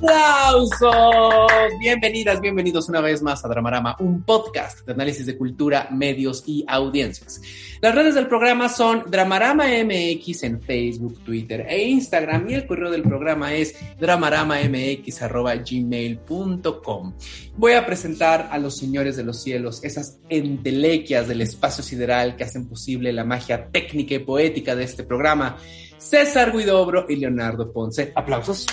¡Aplausos! Bienvenidas, bienvenidos una vez más a Dramarama, un podcast de análisis de cultura, medios y audiencias. Las redes del programa son Dramarama MX en Facebook, Twitter e Instagram y el correo del programa es dramaramamx.gmail.com. Voy a presentar a los señores de los cielos, esas entelequias del espacio sideral que hacen posible la magia técnica y poética de este programa. César Guidobro y Leonardo Ponce. Aplausos.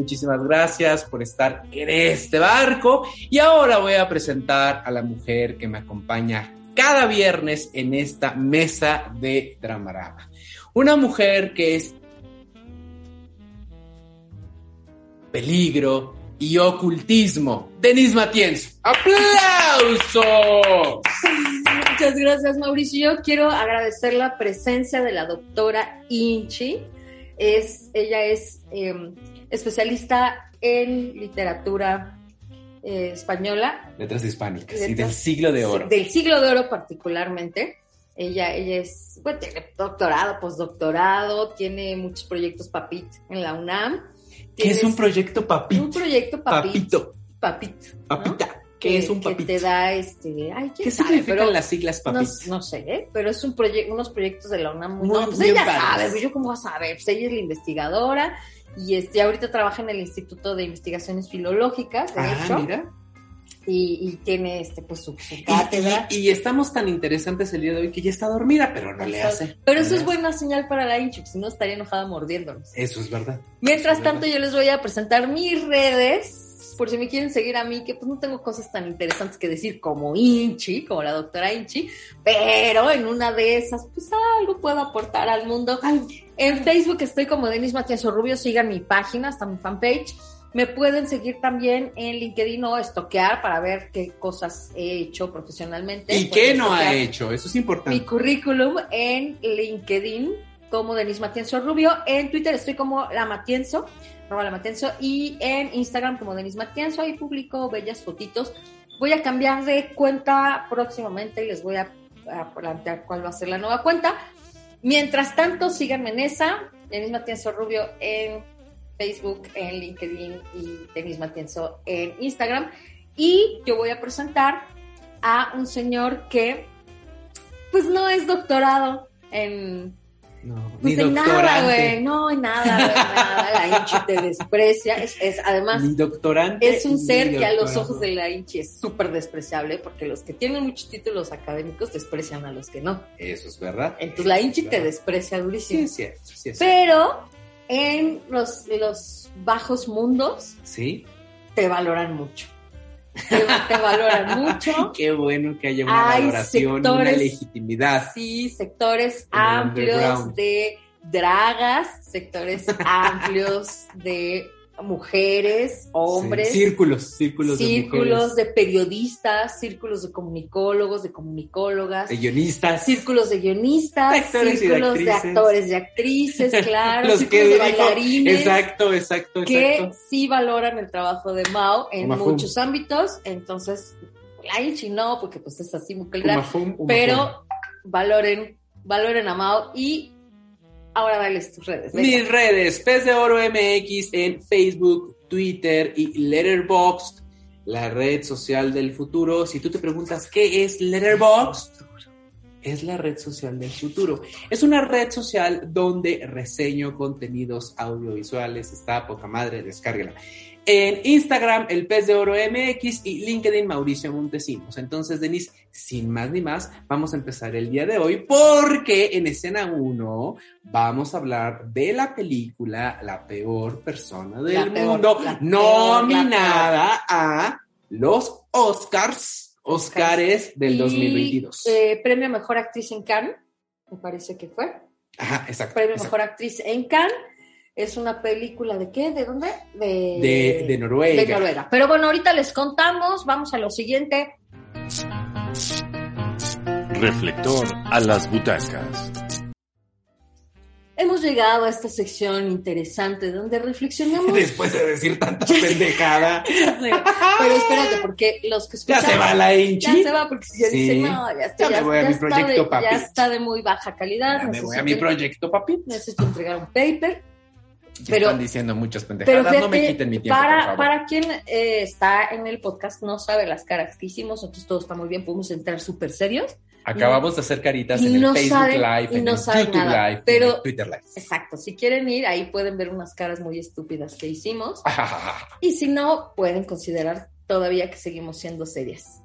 Muchísimas gracias por estar en este barco. Y ahora voy a presentar a la mujer que me acompaña cada viernes en esta mesa de Dramarama. Una mujer que es peligro y ocultismo. Denise Matienzo. ¡Aplausos! Muchas gracias, Mauricio. Yo quiero agradecer la presencia de la doctora Inchi. Es, ella es eh, especialista en literatura eh, española. Letras hispánicas y del siglo de oro. Del siglo de oro particularmente. Ella, ella es, bueno, tiene doctorado, postdoctorado, tiene muchos proyectos PAPIT en la UNAM. ¿Qué es un proyecto PAPIT? Un proyecto PAPIT. Papito. PAPIT. ¿no? Papita. ¿Qué es un que papito? te da este. Ay, ¿quién ¿Qué sabe? significan Pero las siglas PAPIT? no sé, ¿eh? pero es un proyecto, unos proyectos de la UNAM muy, no, pues ella padres. sabe, pues yo cómo voy a saber, pues ella es la investigadora y este ahorita trabaja en el Instituto de Investigaciones Filológicas, de Ah, hecho, mira. y, y tiene este pues su, cátedra. y- y estamos tan interesantes el día de hoy que ya está dormida, pero no le hace. Pero No eso es hace. buena señal para la Inchuk, si no estaría enojada mordiéndonos. Eso es verdad. Mientras es tanto, verdad. yo les voy a presentar mis redes, por si me quieren seguir a mí, que pues no tengo cosas tan interesantes que decir como Inchi, como la doctora Inchi, pero en una de esas, pues algo puedo aportar al mundo. En Facebook estoy como Denis Matienzo Rubio, sigan mi página, hasta mi fanpage. Me pueden seguir también en LinkedIn o estoquear para ver qué cosas he hecho profesionalmente. ¿Y qué no ha hecho? Eso es Mi importante. currículum en LinkedIn como Denis Matienzo Rubio. En Twitter estoy como La Matienzo, arroba La Matienzo. Y en Instagram como Denis Matienzo. Ahí publico bellas fotitos. Voy a cambiar de cuenta próximamente y les voy a, a plantear cuál va a ser la nueva cuenta. Mientras tanto, síganme en esa, Denis Matienzo Rubio en Facebook, en LinkedIn y Denis Matienzo en Instagram. Y yo voy a presentar a un señor que, pues no es doctorado en, No, pues ni en nada, doctorante. güey, no, en nada, güey, nada, la Inchi te desprecia, es, es además Ni doctorante. es un ser que a los ojos de la Inchi es súper despreciable porque los que tienen muchos títulos académicos desprecian a los que no. Eso es verdad. Entonces la es Inchi te desprecia Sí, durísimo. es cierto. Sí, es cierto. Pero en los, los bajos mundos Sí. te valoran mucho. Te, te valoran mucho. Qué bueno que haya una Hay valoración, una sectores- legitimidad. Sí, sectores amplios de dragas, sectores amplios de mujeres, hombres, Sí, Círculos, círculos, círculos de de periodistas, círculos de comunicólogos, de comunicólogas, de guionistas. círculos de guionistas, actores de círculos de, actores y actrices, claro, Los círculos que de bailarines. Exacto, exacto, que exacto. sí valoran el trabajo de Mao en Umafum. muchos ámbitos, entonces la Inchi no, porque pues es así muy claro, Umafum, umafum. pero valoren, valoren a Mao y ahora dales tus redes. venga. Mis redes, Pez de Oro MX en Facebook, Twitter y Letterboxd, la red social del futuro. Si tú te preguntas qué es Letterboxd, es la red social del futuro. Es una red social donde reseño contenidos audiovisuales. Está poca madre, descárguela. En Instagram, el pez de oro MX y LinkedIn, Mauricio Montesinos. Entonces, Denise, sin más ni más, vamos a empezar el día de hoy porque en escena 1 vamos a hablar de la película La peor persona del La mundo, peor, nominada a los Oscars, Oscars del Y, 2022. eh, premio Mejor Actriz en Cannes, me parece que fue. Ajá, exacto. Premio exacto. Mejor Actriz en Cannes. Es una película de qué? ¿De dónde? De, De, de Noruega. de Noruega. Pero bueno, ahorita les contamos, vamos a lo siguiente. Reflector a las butacas. Hemos llegado a esta sección interesante donde reflexionamos. Después de decir tanta pendejada. Pero espérate, porque los que Ya escuchan. se va la hinchi. Ya se va, porque si ya Sí. dicen, no, ya está, Ya me ya, voy a ya mi está proyecto, de, papi. ya está de muy baja calidad. Ya me voy a mi proyecto, papi. Necesito entregar un paper. Pero- están diciendo muchas Pero pendejadas. fíjate, no me quiten mi tiempo, por para, favor. para quien eh, está en el podcast, no sabe las caras que hicimos, entonces todo está muy bien, podemos entrar súper serios. Acabamos de hacer caritas en el Facebook saben- Live, en no el YouTube nada, Live, en pero- el Twitter Live. Exacto, si quieren ir, ahí pueden ver unas caras muy estúpidas que hicimos. Ah, Y si no, pueden considerar todavía que seguimos siendo serias.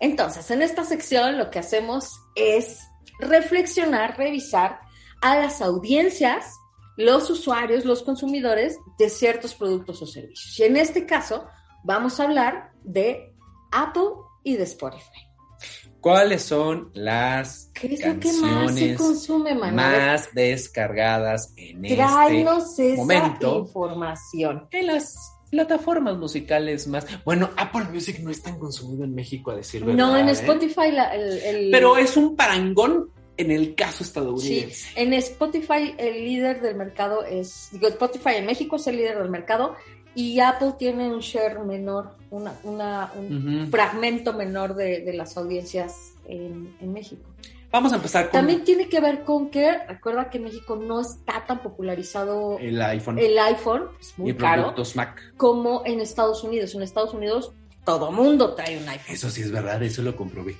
Entonces, en esta sección lo que hacemos es reflexionar, revisar a las audiencias, los usuarios, los consumidores de ciertos productos o servicios. Y en este caso, vamos a hablar de Apple y de Spotify. ¿Cuáles son las ¿Qué es lo que más se canciones consume, más descargadas en este esa momento? información. en las plataformas musicales más. Bueno, Apple Music no es tan consumido en México, a decir verdad. No, en ¿eh? Spotify la- el, el- Pero es un parangón en el caso Sí, estadounidense. en Spotify el líder del mercado es, digo, Spotify en México es el líder del mercado y Apple tiene un share menor, una, una- un fragmento menor de, de las audiencias en, en México. Vamos a empezar con También tiene que ver con que, recuerda que en México no está tan popularizado el iPhone el iPhone, es y muy caro, productos Mac. como en Estados Unidos. En Estados Unidos todo mundo trae un iPhone. Eso sí es verdad, eso lo comprobé.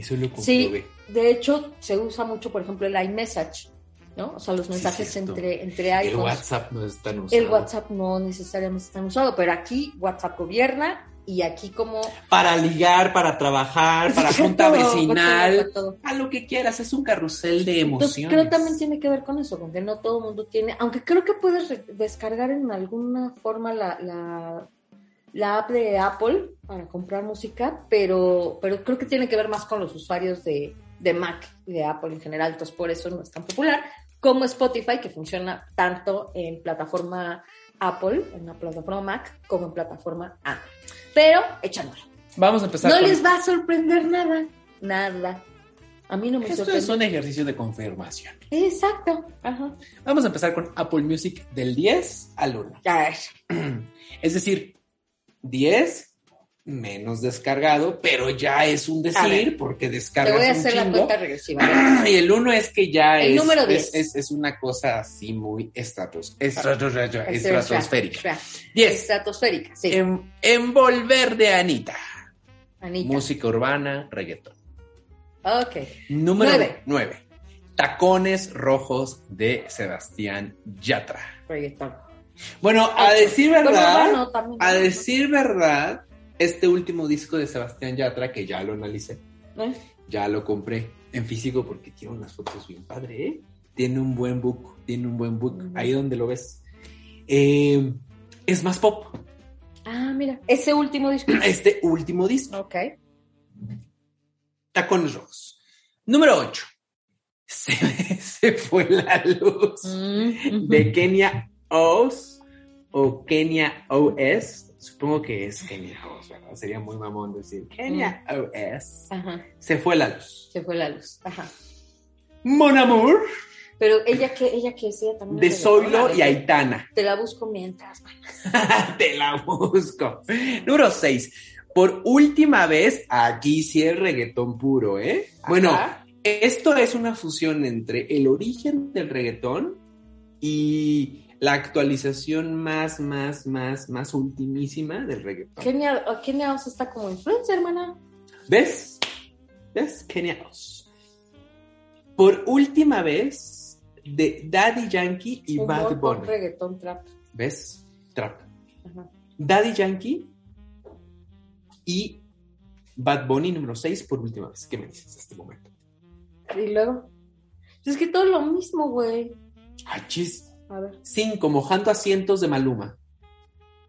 Eso lo Sí. comprobé. De hecho, se usa mucho, por ejemplo, el iMessage, ¿no? O sea, los Sí, mensajes entre, entre El iPhones. WhatsApp no es tan usado. El WhatsApp no necesariamente está usado, pero aquí WhatsApp gobierna y aquí como... Para ligar, para trabajar, para junta Todo, vecinal. todo, todo. A lo que quieras, es un carrusel de Entonces, emociones. creo también tiene que ver con eso, con que no todo el mundo tiene, aunque creo que puedes descargar en alguna forma la, la, la app de Apple para comprar música, pero, pero creo que tiene que ver más con los usuarios de, de Mac y de Apple en general, entonces por eso no es tan popular como Spotify, que funciona tanto en plataforma Apple, en la plataforma Mac, como en plataforma Android. Pero echándolo. Vamos a empezar No con... les va a sorprender nada, nada. A mí no me Esto sorprende. es un ejercicio de confirmación. Exacto. Ajá. Vamos a empezar con Apple Music del 10 al 1. Ya es. Es decir, 10 menos descargado, pero ya es un decir ver, porque Te descargas voy a un hacer la cuenta regresiva. Y el 1 es que ya El es, número es, 10. es, es una cosa así muy estratos, estratos, Estra- estratosférica. estra- 10. Estratosférica, sí. En- envolver de Anita. Anita. Música urbana, reggaeton. Ok. Número Nueve. 9. Tacones rojos de Sebastián Yatra. Reggaetón. Bueno, a decir verdad, a decir verdad, este último disco de Sebastián Yatra, que ya lo analicé, ¿Eh? ya lo compré en físico porque tiene unas fotos bien padre, ¿eh? Tiene un buen book, tiene un buen book, Ujú. ahí donde lo ves. Eh, es más pop, Ah, mira. Ese último disco. este último disco, Ok. Tacones Rojos. Número 8. Se, se fue la luz. Mm, de Kenia OS o Kenia OS. Supongo que es Kenia OS, ¿verdad? Sería muy mamón decir Kenia OS. Ajá. Se fue la luz. Se fue la luz. Ajá. Mon Amour Pero ella que, ella que es ella también. de Zoilo y. Aitana. Te la busco mientras. Te la busco. Número 6. Por última vez, aquí sí es reggaetón puro, ¿eh? Bueno, esto es una fusión entre el origen del reggaetón y la actualización más, más, más, más ultimísima del reggaetón. Kenia, Kenia Oz está como influencer, hermana. ¿Ves? ¿Ves? Genialos. Por última vez, de Daddy Yankee y Bad Bunny. reggaetón trap. ¿Ves? Trap. Ajá. Daddy Yankee y Bad Bunny número 6 por última vez. ¿Qué me dices a este momento? Y luego. Es que todo lo mismo, güey. Ah, chis. A ver. 5. Mojando asientos de Maluma.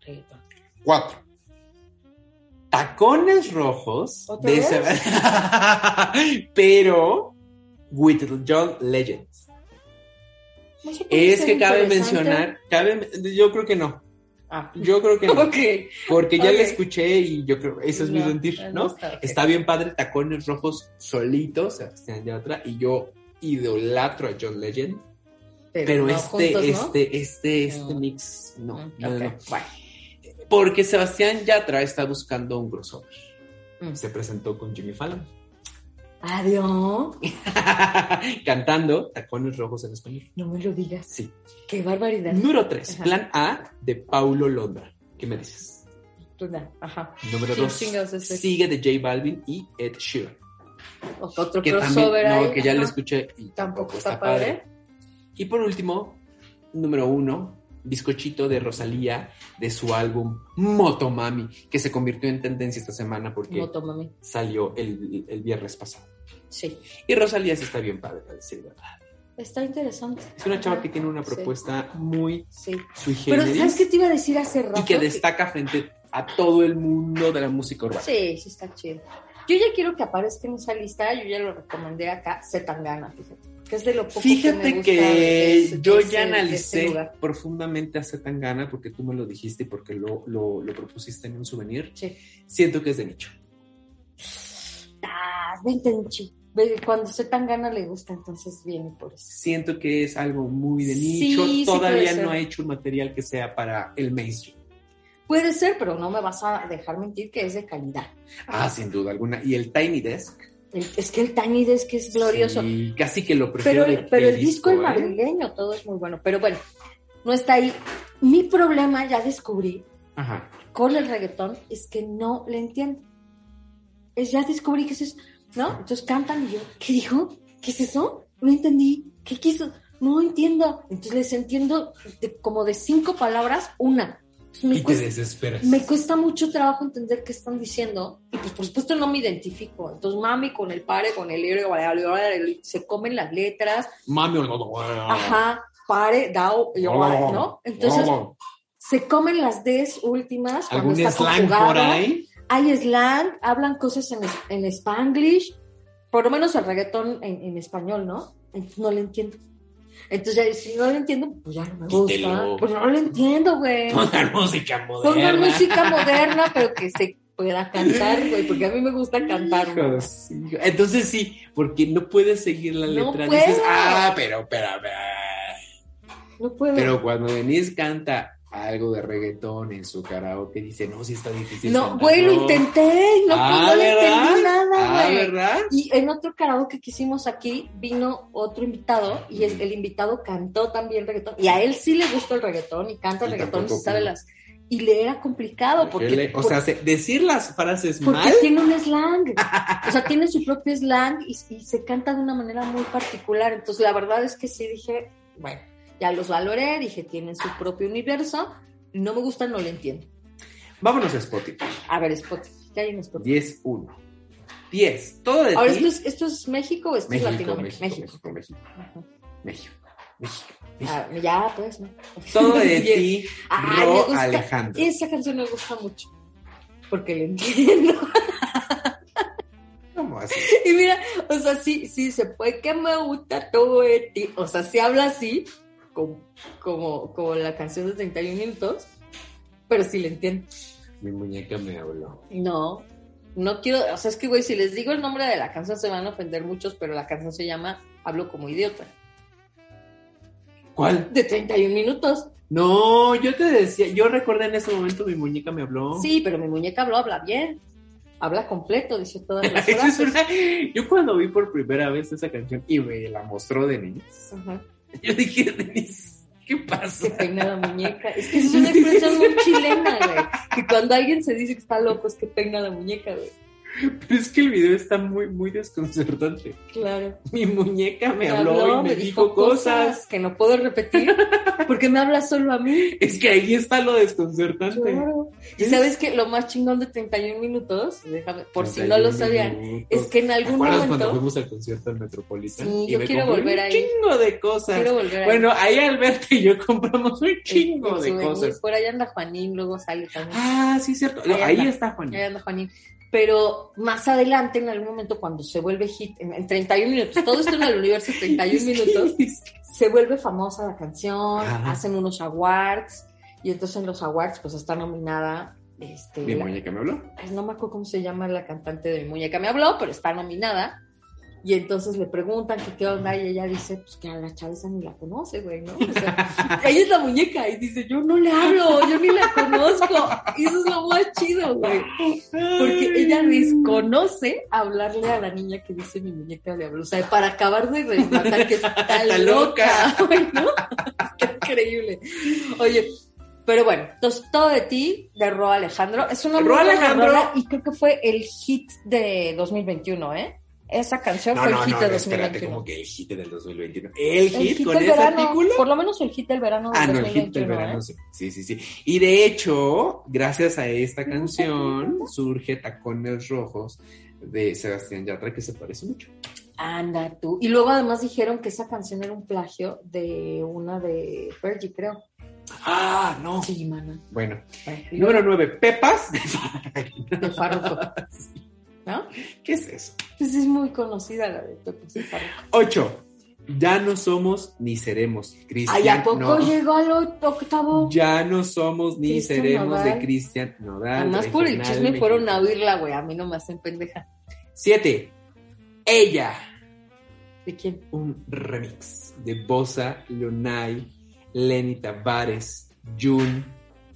Reggaetón. 4. Tacones rojos ¿Otra de vez? Seb- Pero with John Legend. No sé, puede Es que cabe mencionar, cabe, yo creo que no. Ah. Yo creo que no. Porque ya Ok. la escuché y yo creo, eso es mi No, sentir, no ¿no? está, bien padre, tacones rojos solitos, Sebastián Yatra, y yo idolatro a John Legend, pero, no este, juntos, ¿no? este, este, este Mm. mix, no, Mm, no, ok, no. bueno. Porque Sebastián Yatra está buscando un crossover. Mm. Se presentó con Jimmy Fallon, Adiós. cantando tacones rojos en español. No me lo digas. Sí. Qué barbaridad. Número 3, Ajá. plan A de Paulo Londra. ¿Qué me dices? Ajá. Número ¿Quién 2, chingados es ese? sigue de J Balvin y Ed Sheeran. Otro que también, crossover ahí. no, que ya ajá. lo escuché y Tampoco está padre. Y por último, número uno, bizcochito de Rosalía de su álbum Motomami, que se convirtió en tendencia esta semana porque Motomami. salió el, el viernes pasado. Sí. Y Rosalía sí está bien padre, para decir verdad. Está interesante. Es una chava que tiene una Sí. propuesta muy Sí. sui Pero generis ¿sabes qué te iba a decir hace rato? y que destaca frente a todo el mundo de la música urbana. Sí, sí está chido. Yo ya quiero que aparezca en esa lista, yo ya lo recomendé acá, Zetangana, fíjate. Que es de lo poco que Fíjate que, ese- de yo ese- ya analicé profundamente a Zetangana porque tú me lo dijiste y porque lo, lo, lo propusiste en un souvenir. Sí. Siento que es de nicho. Ah, vente, Nichi. Ve, Cuando Zetangana le gusta, entonces viene por eso. Siento que es algo muy de Sí, nicho. sí Todavía ser. no ha hecho un material que sea para el mainstream. Puede ser, pero no me vas a dejar mentir que es de calidad. Ah, sin duda alguna. Y el Tiny Desk. Es que el Tiny Desk es glorioso. sí, casi que lo pero prefiero. el, de- pero el disco, el ¿eh? madrileño, todo es muy bueno. Pero bueno, no está ahí. Mi problema, ya descubrí, Ajá. con el reggaetón es que no le entiendo. Es, ya descubrí que es eso, ¿no? Entonces cantan y yo, ¿qué dijo? ¿Qué es eso? No entendí. ¿Qué quiso? No entiendo. Entonces les entiendo de- como de cinco palabras, una. Me Y te cuesta- desesperas. me cuesta mucho trabajo entender qué están diciendo y pues por supuesto no me identifico. Entonces mami con el pare, con el libro, se comen las letras, Mami o no. ajá, pare, dao, y ¿no? Entonces se comen las Ds últimas cuando ¿Algún está slang conjugado. por ahí? Hay slang, hablan cosas en, en spanglish, por lo menos el reggaetón en, en español, ¿no? Entonces no le entiendo. Entonces ya, si no lo entiendo, pues ya no me gusta. Quítelo. Pues no lo entiendo, güey. Pongan música Pongan moderna. música moderna, pero que se pueda cantar, güey, porque a mí me gusta cantar. Hijos. Entonces sí, porque no puedes seguir la No letra. puedo. Dices, ah, pero, pero, pero. No puedo. Pero cuando Denise canta algo de reggaetón en su karaoke, dice, no, sí está difícil. no, cantarlo". güey, lo intenté no, Ah, no entendí nada, Ah, güey. ¿verdad? Y en otro karaoke que hicimos aquí vino otro invitado y el, el invitado cantó también reggaetón y a él sí le gusta el reggaetón y canta Y reggaetón y sabe las y le era complicado porque, Porque le- o sea, se- decir las frases porque mal. tiene un slang, o sea, tiene su propio slang y, y se canta de una manera muy particular. Entonces, la verdad es que sí dije, bueno, ya los valoré, dije, tienen su propio universo, no me gusta, no le entiendo. Vámonos a Spotify. A ver, Spotify, ¿qué hay en Spotify? 10-1. 10. Todo de Ahora, ti. ¿esto es, ¿esto es México o esto México, es México, Latinoamérica? México, México. México, México. Ah, ya, pues, ¿no? Todo de ti, me gusta. Alejandro. Esa canción me gusta mucho. Porque le entiendo. ¿Cómo así? Y mira, o sea, sí, sí, se puede que me gusta todo de ti. O sea, sí habla así, como, como, como la canción de 31 minutos, pero sí le entiendo. Mi muñeca me habló. No, no quiero, o sea, es que, güey, si les digo el nombre de la canción se van a ofender muchos, pero la canción se llama Hablo como idiota. ¿Cuál? De 31 minutos. No, yo te decía, yo recordé en ese momento mi muñeca me habló. Sí, pero mi muñeca habló, habla bien. Habla completo, dice todas las es frases. una- Yo cuando vi por primera vez esa canción y me la mostró Denise, Ajá. yo dije, Denise, ¿qué que pasa? peina la muñeca. Es que es una expresión muy chilena, güey. Que cuando alguien se dice que está loco es que peina la muñeca, güey. Pero es que el video está muy, muy desconcertante. Claro. Mi muñeca me, Me habló, y me, dijo cosas. que no puedo repetir porque me habla solo a mí. Es que ahí está lo desconcertante. Claro. Y Es- sabes que lo más chingón de 31 minutos, déjame, por si no lo 31 sabían, minutos. es que en ¿Te algún acuerdas cuando momento fuimos al concierto al Metropolitan? Sí, Y yo me quiero compré volver un ahí. chingo de cosas. quiero volver Bueno, ahí Alberto y yo compramos un chingo el de cosas. Por ahí anda Juanín, luego sale también. Ah, sí, cierto. Ahí Ahí, anda. está Juan. Ahí anda Juanín. Pero más adelante, en algún momento, cuando se vuelve hit, en, en 31 minutos, todo esto en el universo 31 Es que- minutos, se vuelve famosa la canción, Ajá. hacen unos awards Y entonces en los awards, pues está nominada. Este, Mi la- muñeca me habló. No me acuerdo cómo se llama la cantante de mi muñeca. Me habló, pero está nominada. Y entonces le preguntan que qué onda y ella dice, pues que a la chaveza ni la conoce, güey, ¿no? O sea, ella es la muñeca y dice, yo no le hablo, yo ni la conozco. Y eso es lo más chido, güey. Porque ella desconoce hablarle a la niña que dice mi muñeca le hablo. O sea, para acabar de rematar que está, loca, loca. güey, ¿no? Qué increíble. Oye, pero bueno, entonces todo de ti, de Ro Alejandro. Es una Ro Alejandro. y creo que fue el hit de 2021, ¿eh? Esa canción No, fue no, el hit no, de no, espérate, 2021. como que el hit del 2021. ¿El hit, El hit con del ese verano, artículo? por lo menos el hit del verano del Ah, no, el hit del 2021, verano, ¿eh? sí. sí, sí, sí. Y de hecho, gracias a esta canción, surge Tacones Rojos de Sebastián Yatra, que se parece mucho. Anda tú. Y luego además dijeron que esa canción era un plagio de una de Fergie, creo. Ah, no. Sí, mana. Bueno, número 9, Pepas. de Farruko. ¿No? ¿Qué es eso? Pues es muy conocida la de Pepe Farruko. 8, Ya no somos ni seremos. Cristian. Ay, ¿a poco no. llegó al octavo? Ya no somos ni seremos Nodal. de Cristian Nodal. Además por el chisme fueron a oírla, güey. A mí no me hacen pendeja. 7. Ella. ¿De quién? Un remix de Bosa, Leonay, Lenny Tavares, Jun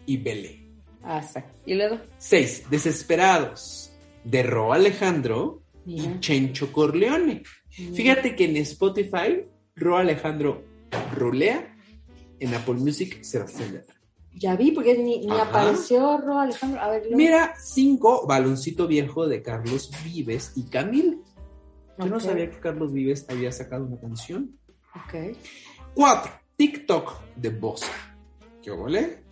y Bele. Ah, sí. Y luego, 6. Desesperados de Ro Alejandro mira. y Chencho Corleone. mira. Fíjate que en Spotify, Ro Alejandro rolea, en Apple Music Sebastián Yatra. Ya vi, porque ni, ni apareció Ro Alejandro. A ver. Mira, 5. Baloncito Viejo de Carlos Vives y Camil. Yo no sabía que Carlos Vives había sacado una canción. Ok. 4. TikTok de Bosa. ¿Qué ole?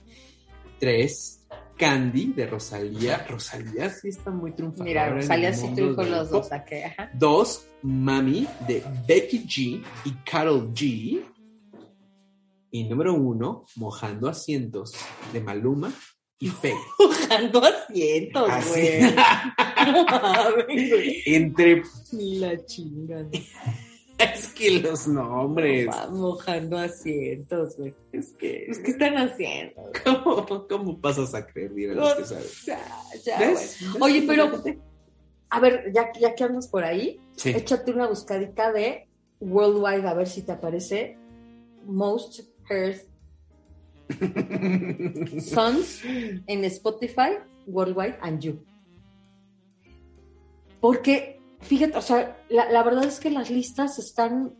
3. Candy de Rosalía. Rosalía sí está muy triunfadora. Mira, Rosalía sí triunfó los dos. ¿a qué? Ajá. 2. Mami de Becky G y Carol G. Y número 1. Mojando asientos de Maluma y Fe. Mojando asientos, güey. Entre. La chingan. Es que los nombres. Va Mojando asientos, güey. Es que. Pues, ¿qué están haciendo? ¿Cómo, cómo pasas a creer, que sabes? Ya, ya, ¿Ves? güey. ¿Ves? Oye, pero- A ver, ya, ya que andas por ahí, Sí. échate una buscadita de Worldwide a ver si te aparece Most Heard Songs en Spotify, Worldwide and You. Porque, fíjate, o sea, la, la verdad es que las listas están.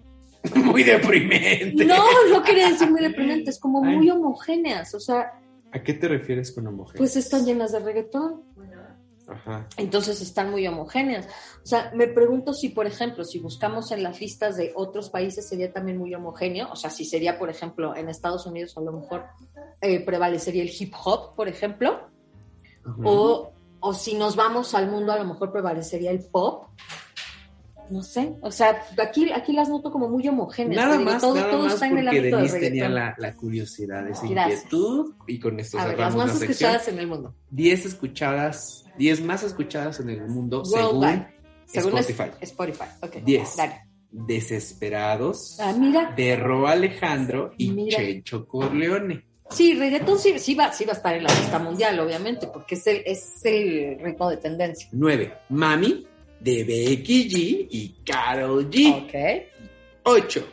Muy deprimente. No, no quería decir muy deprimentes, como Ay. muy homogéneas. O sea, ¿A qué te refieres con homogéneo? pues están llenas de reggaetón. Ajá. Entonces están muy homogéneas. O sea, me pregunto si, por ejemplo, si buscamos en las listas de otros países sería también muy homogéneo. O sea, si sería, por ejemplo, en Estados Unidos a lo mejor eh, prevalecería el hip hop, por ejemplo. Ajá. O, o si nos vamos al mundo a lo mejor prevalecería el pop. No sé. O sea, aquí, aquí las noto como muy homogéneas. Nada digo, más, todo, nada todo más está en el ámbito del Denise tenía la, la curiosidad, esa Gracias. inquietud y con esto A ver, las cerramos más la sección. escuchadas en el mundo. 10 escuchadas, 10 más escuchadas en el mundo según Worldwide. Según es- Spotify. Spotify. Ok. 10. Dale. Desesperados Ah, mira. de Ro Alejandro y Mira. Chencho Corleone. Sí, reggaetón sí, sí, va, sí va a estar en la lista mundial, obviamente, porque es el, es el ritmo de tendencia. 9. Mami de Becky G y Carol G. Ok. 8.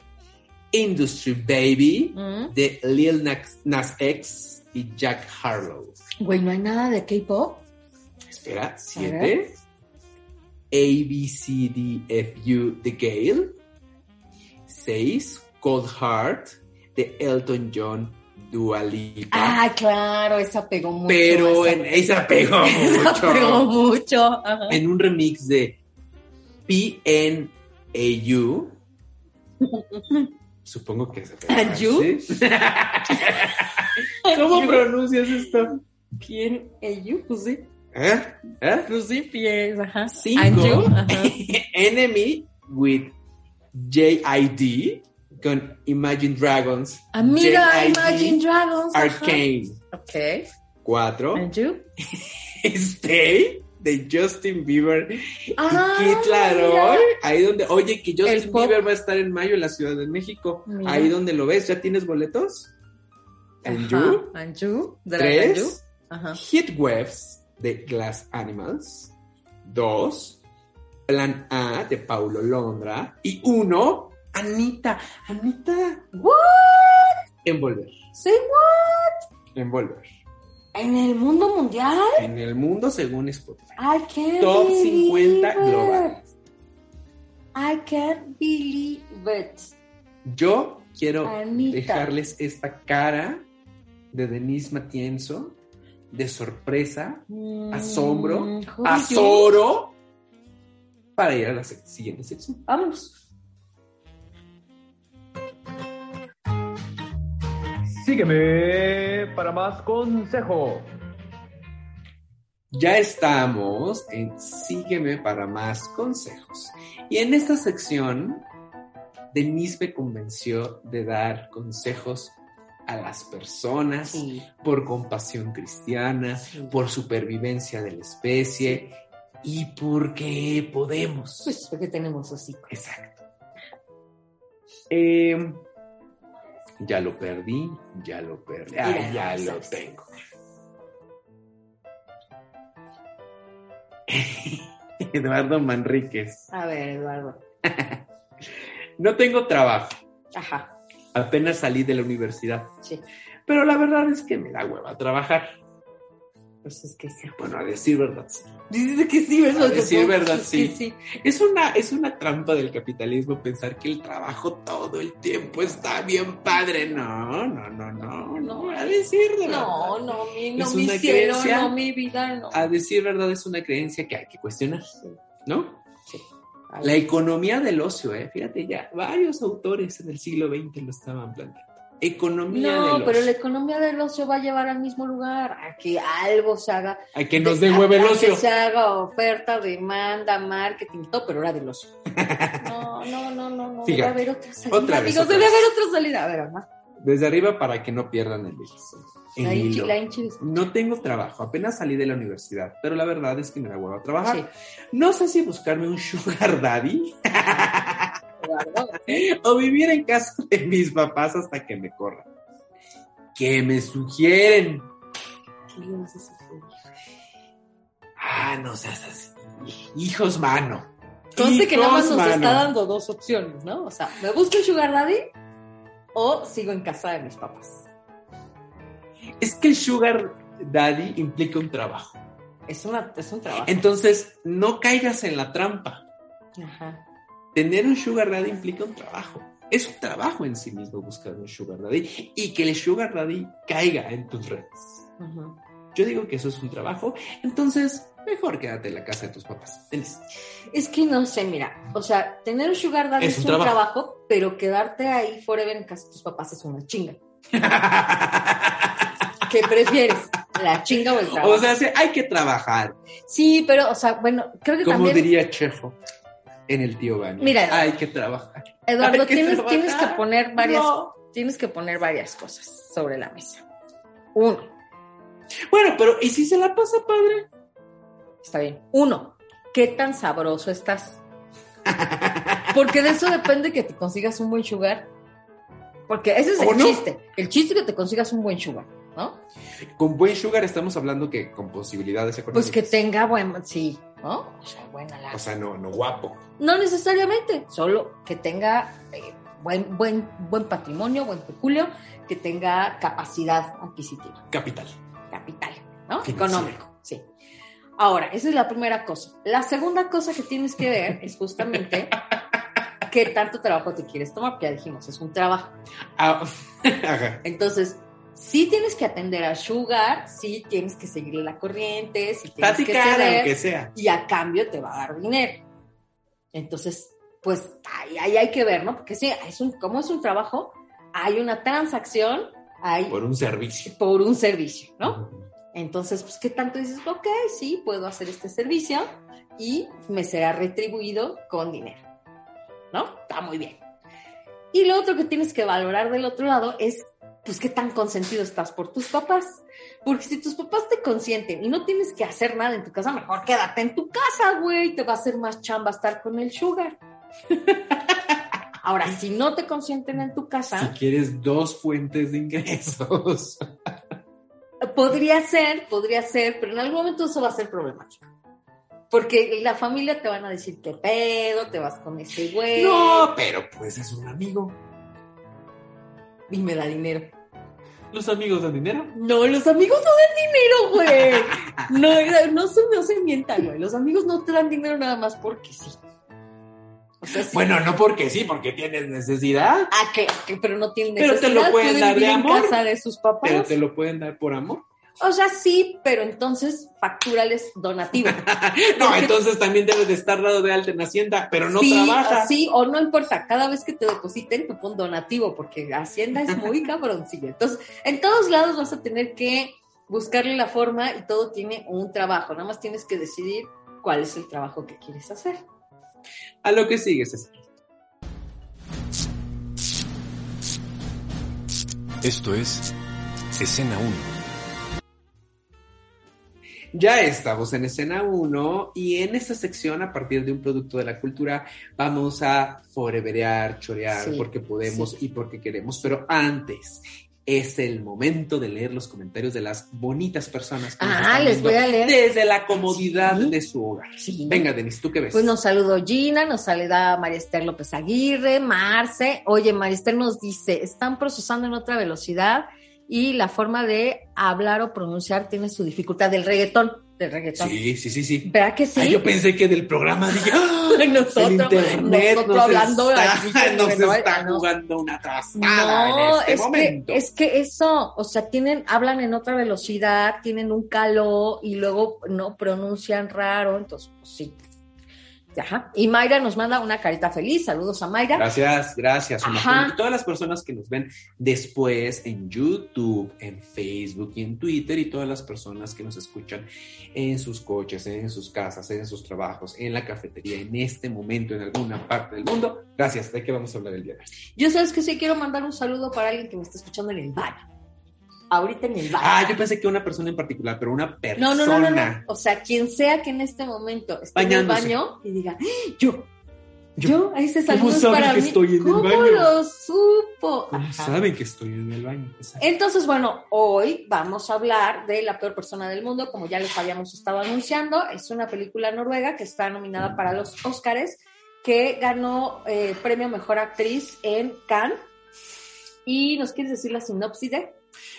Industry Baby Mm. de Lil Nas, Nas X y Jack Harlow. Güey, no hay nada de K-pop. Espera, ver. 7. ABCDFU de Gale. 6. Cold Heart de Elton John Dua Lipa. Ah, claro, esa pegó mucho. Pero en esa pegó esa mucho. pegó mucho. Ajá. En un remix de PNAU. Supongo que se ¿And you? ¿Cómo pronuncias esto? ¿Quién? ¿Ellos? Pues sí. ¿Eh? ¿Eh? Pues sí, pies, ajá. Cinco. Ajá. Enemy with JID con Imagine Dragons. JID, Imagine Dragons. ajá. Arcane. Ok. 4. And you? Stay de Justin Bieber Ah, y Kid Laroi. Ahí donde, oye, que Justin. Bieber va a estar en mayo en la Ciudad de México. Mira. Ahí donde lo ves, ¿ya tienes boletos? Anju. Ajá, Anju. Tres, Ajá. Heatwaves de Glass Animals. Dos, Plan A de Paulo Londra. Y uno, Anita. Anita. What? Envolver. Say what? Envolver. En el mundo mundial. En el mundo según Spotify. I can't Top believe 50 global. it. I can't believe it. Yo quiero Anita. dejarles esta cara de Denise Matienzo, de sorpresa, Asombro. Mm, you? azoro, para ir a la siguiente sección. Vámonos. Sígueme para más consejo. Ya estamos en Sígueme para más consejos. Y en esta sección, Denise me convenció de dar consejos a las personas Sí. por compasión cristiana, Sí. por supervivencia de la especie y porque podemos. Pues porque tenemos hocico. Exacto. Eh, ya lo perdí, ya lo perdí. Ah, ya lo sabes. tengo. Eduardo Manríquez. A ver, Eduardo. No tengo trabajo. Ajá. Apenas salí de la universidad. Sí. Pero la verdad es que me da hueva trabajar. Pues es que sí. Bueno, a decir verdad, sí. Dice que sí, ¿verdad? A decir verdad, Es sí. Es una, es una trampa del capitalismo pensar que el trabajo todo el tiempo está bien padre. No, no, no, no, no. A decir de No, verdad. no, mi, no, Es mi una cielo, creencia. no, mi vida, no. A decir verdad es una creencia que hay que cuestionar, ¿no? A La economía del ocio, ¿eh? Fíjate ya, varios autores en el siglo XX lo estaban planteando. Economía No, pero la economía del ocio va a llevar al mismo lugar, a que algo se haga. A que nos dé hueva el a ocio. Que se haga oferta, demanda, marketing, todo, pero era del ocio. No, no, no, no, no. Debe haber otra salida. otra vez, amigos, debe haber otra salida. A ver, mamá. Desde arriba para que no pierdan el, La hinchi, la hinchi. No tengo trabajo, apenas salí de la universidad, pero la verdad es que me da hueva a trabajar. Sí. No sé si buscarme un sugar daddy. o vivir en casa de mis papás hasta que me corran. ¿Qué me sugieren? ¿Qué le vas a sugerir? Ah, no seas así. Hijos, mano. Conste que nada más nos mano. está dando dos opciones, ¿no? O sea, ¿me busco un sugar daddy o sigo en casa de mis papás? Es que el sugar daddy implica un trabajo. Es, una, es un trabajo. Entonces, no caigas en la trampa. Ajá. Tener un sugar daddy implica un trabajo. Es un trabajo en sí mismo buscar un sugar daddy y que el sugar daddy caiga en tus redes. Yo digo que eso es un trabajo, entonces mejor quédate en la casa de tus papás. Es que no sé, mira, o sea, tener un sugar daddy Es es, un trabajo. trabajo. pero quedarte ahí forever en casa de tus papás es una chinga. ¿Qué prefieres? ¿La chinga o el trabajo? o sea, hay que trabajar, sí, pero, o sea, bueno, creo que como también, diría Chefo en el tío Bani. Mira, hay que trabajar. Eduardo, que tienes, trabajar. tienes que poner varias, No. tienes que poner varias cosas sobre la mesa. Uno, Bueno, pero ¿y si se la pasa padre? está bien. Uno, ¿qué tan sabroso estás? Porque de eso depende que te consigas un buen sugar. Porque ese es ¿O el no? chiste. El chiste es que te consigas un buen sugar, ¿no? Con buen sugar estamos hablando que con posibilidades económicas. Pues que tenga buen, sí, ¿no? O sea, buena la. O sea, no, no guapo. no necesariamente, solo que tenga eh, buen, buen, buen patrimonio, buen peculio, que tenga capacidad adquisitiva, Capital. capital, ¿no? Financiero. Económico, sí. Ahora, esa es la primera cosa. La segunda cosa que tienes que ver es justamente qué tanto trabajo te quieres tomar, porque ya dijimos, es un trabajo. Ah, ajá. Entonces, sí tienes que atender al sugar, sí tienes que seguirle la corriente, sí tienes que Platicar, ceder, aunque sea. y a cambio te va a dar dinero. Entonces, pues ahí, ahí hay que ver, ¿no? Porque sí, es un, como es un trabajo, hay una transacción, hay Por un servicio. por un servicio, ¿no? Entonces, pues, ¿qué tanto dices? Ok, sí, puedo hacer este servicio y me será retribuido con dinero, ¿no? Está muy bien. Y lo otro que tienes que valorar del otro lado es, pues, qué tan consentido estás por tus papás. Porque si tus papás te consienten y no tienes que hacer nada en tu casa, mejor quédate en tu casa, güey. Te va a hacer más chamba estar con el sugar. Ahora, si no te consienten en tu Si casa, quieres dos fuentes de ingresos. podría ser, podría ser, pero en algún momento eso va a ser problemático. Porque la familia te van a decir qué pedo, te vas con ese güey No, pero pues es un amigo. Y me da dinero. ¿Los amigos dan dinero? No, los amigos no dan dinero, güey. No, no se, no se mientan, güey. Los amigos no te dan dinero nada más porque sí. O sea, sí. Bueno, no porque sí, porque tienes necesidad. Ah, que, pero no tienen Pero te necesidad. lo pueden pueden dar de amor. casa de sus papás. Pero te lo pueden dar por amor. O sea, sí, pero entonces facturales donativo. No, entonces también debes de estar dado de alta en Hacienda, pero no sí, trabajas. Sí, o no importa, cada vez que te depositen, te pon donativo, porque Hacienda es muy cabroncilla. Entonces, en todos lados vas a tener que buscarle la forma y todo tiene un trabajo. Nada más tienes que decidir cuál es el trabajo que quieres hacer. A lo que sigues es. Esto es Escena 1. Ya estamos en escena 1 y en esta sección, a partir de un producto de la cultura, vamos a foreverear, chorear, Sí, porque podemos sí. y porque queremos. Pero antes, es el momento de leer los comentarios de las bonitas personas. que Ah, les voy a leer. Desde la comodidad Sí. de su hogar. Sí. Venga, Denis, ¿tú qué ves? Pues nos saludó Gina, nos saluda María Esther López Aguirre, Marce. Oye, María Esther nos dice, están procesando en otra velocidad y la forma de hablar o pronunciar tiene su dificultad del reggaetón, del reggaetón. Sí, sí, sí, sí. ¿Verdad que sí? Ay, yo pensé que del programa dije, ¡ah! nosotros, internet nosotros nos hablando está, aquí, nos está jugando una trastada No, en este es, que, es que eso, o sea, tienen, hablan en otra velocidad, tienen un calor y luego no pronuncian raro, entonces, pues sí. Ajá. Y Mayra nos manda una carita feliz. Saludos a Mayra. Gracias, gracias. Y todas las personas que nos ven después en YouTube, en Facebook y en Twitter y todas las personas que nos escuchan en sus coches, en sus casas, en sus trabajos, en la cafetería, en este momento, en alguna parte del mundo. Gracias. ¿De qué vamos a hablar el día de hoy? Yo sabes que sí quiero mandar un saludo para alguien que me está escuchando en el baño. Ahorita en el baño. Ah, yo pensé que una persona en particular, pero una persona. no, no, no, no, no. O sea, quien sea que en este momento esté Bañándose. en el baño y diga, ¡Ah! yo, Yo. yo, ese ¿Cómo saludo es saben para que mí. estoy en el ¿Cómo baño? lo supo? ¿Cómo Ajá. saben que estoy en el baño? Exacto. Entonces, bueno, hoy vamos a hablar de La peor persona del mundo, como ya les habíamos estado anunciando. Es una película noruega que está nominada para los Oscars, que ganó eh, premio Mejor Actriz en Cannes. ¿Y nos quieres decir la sinopsis de?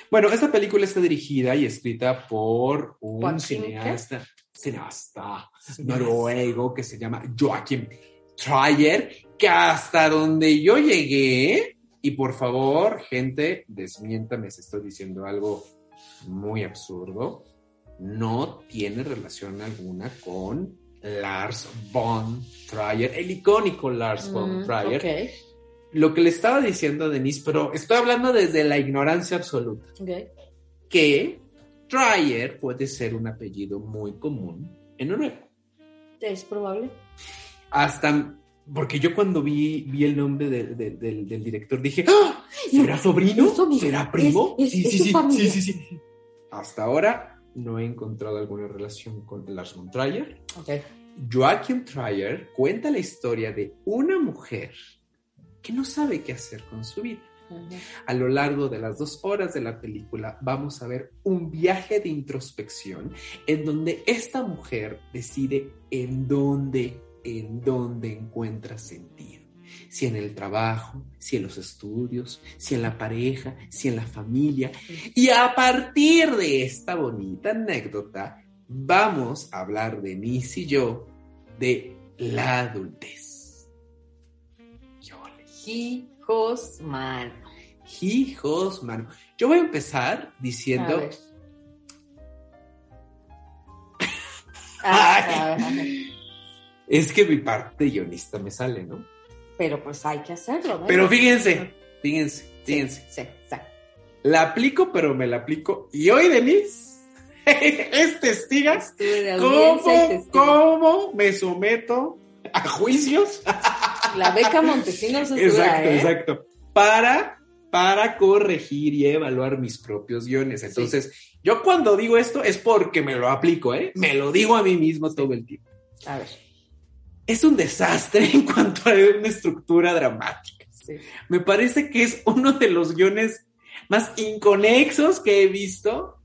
Bueno, esta película está dirigida y escrita por un Joaquín, cineasta, cineasta noruego que se llama Joachim Trier, que hasta donde yo llegué, y por favor, gente, desmiéntame si estoy diciendo algo muy absurdo, no tiene relación alguna con Lars von Trier, el icónico Lars von Mm, Trier. Lo que le estaba diciendo a Denise, pero estoy hablando desde la ignorancia absoluta ok. que Trier puede ser un apellido muy común en Noruega. Es probable. Hasta porque yo cuando vi, vi el nombre de- de- del, del director dije, ¡Ah! ¿será sobrino? ¿Será primo? Es- es- sí, es sí, sí, sí, sí, sí. Hasta ahora no he encontrado alguna relación con Lars von Trier. Ok. Joachim Trier cuenta la historia de una mujer que no sabe qué hacer con su vida. A lo largo de las dos horas de la película vamos a ver un viaje de introspección en donde esta mujer decide en dónde, en dónde encuentra sentido. Si en el trabajo, si en los estudios, si en la pareja, si en la familia. Y a partir de esta bonita anécdota, vamos a hablar de Miss y yo de la adultez. Hijos, man. Hijos, mano. Yo voy a empezar A diciendo. ver. Ah, Ay. a ver, a ver. Es que mi parte guionista me sale, ¿no? Pero pues hay que hacerlo, ¿no? Pero fíjense, fíjense, Sí, fíjense. Sí, exacto. La aplico, pero me la aplico. Y hoy, Denise, es testiga Estuve de audiencia y cómo, testigo. cómo me someto a juicios. La beca Montesinos es dura, Exacto, ¿eh? exacto. Para, para corregir y evaluar mis propios guiones. Entonces, yo cuando digo esto es porque me lo aplico, ¿eh? Me lo digo a mí mismo todo el tiempo. A ver. Es un desastre en cuanto a una estructura dramática. Sí. Me parece que es uno de los guiones más inconexos que he visto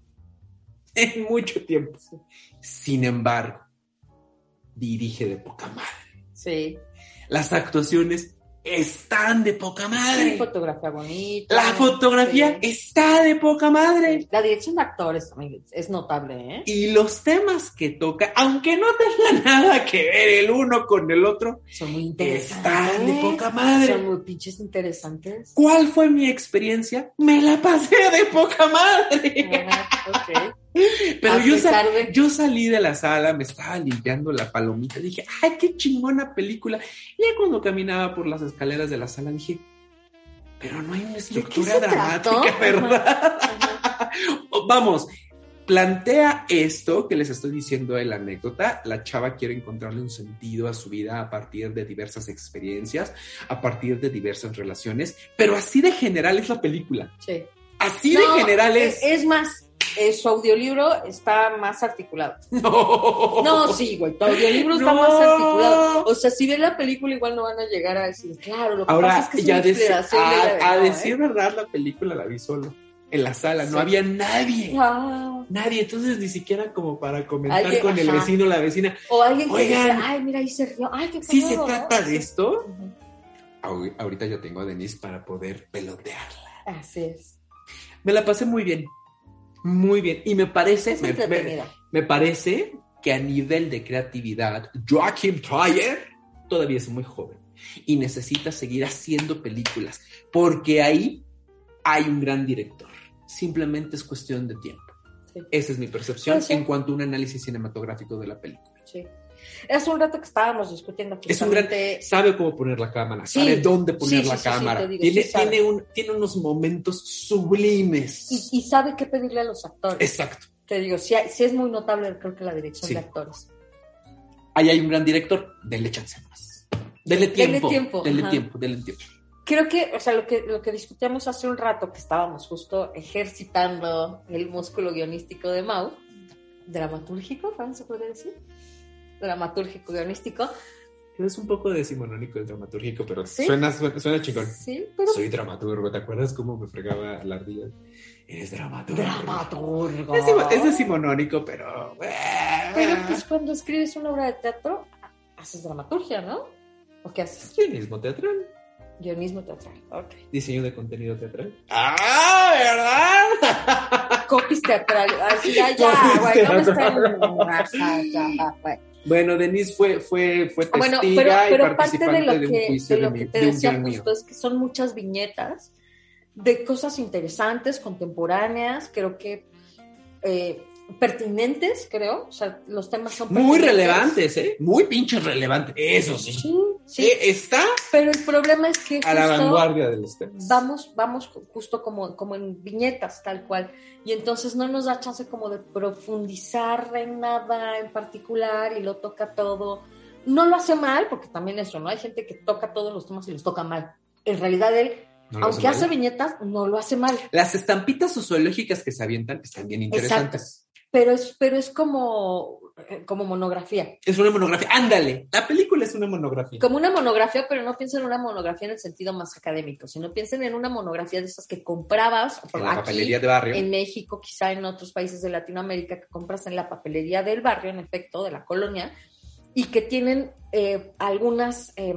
en mucho tiempo. Sin embargo, dirige de poca madre. Sí. Las actuaciones están de poca madre. Sí, fotografía bonita. La fotografía Sí. está de poca madre. La dirección de actores también es notable, ¿eh? Y los temas que toca, aunque no tengan nada que ver el uno con el otro, Son muy interesantes. están de poca madre. Son muy pinches interesantes. ¿Cuál fue mi experiencia? Me la pasé de poca madre. Ajá, ok. Pero yo, de- salí de la sala, me estaba limpiando la palomita, dije, ¡ay, qué chingona película! Y ya cuando caminaba por las escaleras de la sala dije, pero no hay una estructura dramática, trató? ¿verdad? Ajá. Vamos, plantea esto que les estoy diciendo de la anécdota. La chava quiere encontrarle un sentido a su vida a partir de diversas experiencias, a partir de diversas relaciones, pero así de general es la película. Sí. Así No, de general es. Es más, eh, su audiolibro está más articulado. No, No, sí, güey, tu audiolibro está más articulado. O sea, si ven la película, igual no van a llegar a decir, claro, lo que pasa es que es ya una inspiración de a, a no, decir ¿eh? verdad, la película la vi solo. En la sala, no Sí. había nadie. Ah, Nadie, entonces ni siquiera como para comentar Alguien, con el vecino o la vecina. O alguien que Oigan. dice, ay, mira, ahí se rió. Ay, qué Si se cagado, trata de esto, ahorita yo tengo a Denise para poder pelotearla. Así es. Me la pasé muy bien. Muy bien. Y me parece, Es me, me- entretenida. me parece que a nivel de creatividad, Joachim Trier todavía es muy joven y necesita seguir haciendo películas porque ahí hay un gran director. Simplemente es cuestión de tiempo. Sí. Esa es mi percepción Puede ser. en cuanto a un análisis cinematográfico de la película. Sí. Hace un rato que estábamos discutiendo Es un gran, sabe cómo poner la cámara, Sí. sabe dónde poner Sí, la sí, cámara, digo, tiene, sí sabe. tiene, un, tiene unos momentos sublimes. y, y sabe qué pedirle a los actores. Exacto. Te digo, sí, sí es muy notable, creo que la dirección de actores. Ahí hay un gran director, denle chance más. Denle Denle tiempo. Denle ajá. tiempo, denle tiempo. Creo que, o sea, lo que, lo que discutíamos hace un rato, que estábamos justo ejercitando el músculo guionístico de Mau, dramatúrgico, ¿cómo se puede decir? Dramatúrgico guionístico. Es un poco decimonónico el dramatúrgico, pero ¿Sí? suena, suena, suena chingón. Sí, pero Soy dramaturgo, ¿te acuerdas cómo me fregaba la ardilla? Eres dramaturgo. dramaturgo. Es, es decimonónico, pero... Pero pues cuando escribes una obra de teatro, haces dramaturgia, ¿no? ¿O qué haces? Guionismo teatral. Guionismo teatral. Ok. Diseño de contenido teatral. ¡Ah, verdad! Copies teatral. Así ya, ya, güey. No me están. Bueno, Denise fue, fue, fue testiga Bueno, pero, y pero parte participante de lo de un que, de de, lo mi- que te decía mío. justo es que son muchas viñetas de cosas interesantes, contemporáneas, creo que eh, pertinentes, creo. O sea, los temas son Muy relevantes, ¿eh? Muy pinches relevantes. Eso sí. Sí, sí. Eh, Está Pero el problema es que a la vanguardia de los temas. vamos, vamos ju- justo como, como en viñetas, tal cual. Y entonces no nos da chance como de profundizar en nada en particular y lo toca todo. No lo hace mal, porque también eso, ¿no? Hay gente que toca todos los temas y los toca mal. En realidad él, No aunque hace viñetas, no lo hace mal. Las estampitas sociológicas que se avientan están bien interesantes. Pero es, pero es como, como monografía. Es una monografía. Ándale, la película es una monografía. Como una monografía, pero no piensen en una monografía en el sentido más académico, sino piensen en una monografía de esas que comprabas En la aquí, papelería de barrio. en México, quizá en otros países de Latinoamérica, que compras en la papelería del barrio, en efecto, de la colonia, y que tienen eh, algunas eh,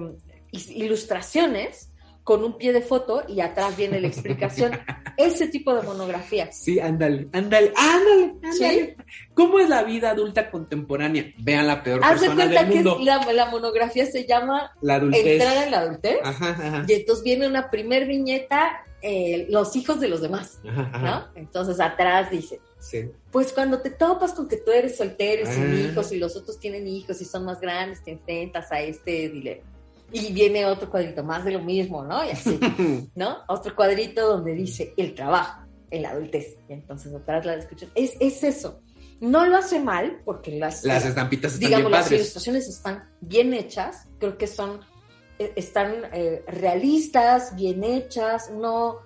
is- ilustraciones con un pie de foto y atrás viene la explicación. Ese tipo de monografías. Sí, ándale, ándale, ándale, ándale. ¿Sí? ¿Cómo es la vida adulta contemporánea? Vean la peor Haz de cuenta del que la, la monografía se llama La adultez. Entrar en la adultez. Ajá, ajá. Y entonces viene una primer viñeta, eh, los hijos de los demás, Ajá, ajá. ¿no? Entonces atrás dice, Sí. Pues cuando te topas con que tú eres soltero y sin Ah. hijos y los otros tienen hijos y son más grandes, te enfrentas a este dilema. Y viene otro cuadrito más de lo mismo, ¿no? Y así, ¿no? Otro cuadrito donde dice el trabajo, en la adultez. Y entonces atrás la escuchas. Es, es eso. No lo hace mal porque las, Las estampitas están digamos, bien las padres. ilustraciones están bien hechas. Creo que son, eh, están eh, realistas, bien hechas. No,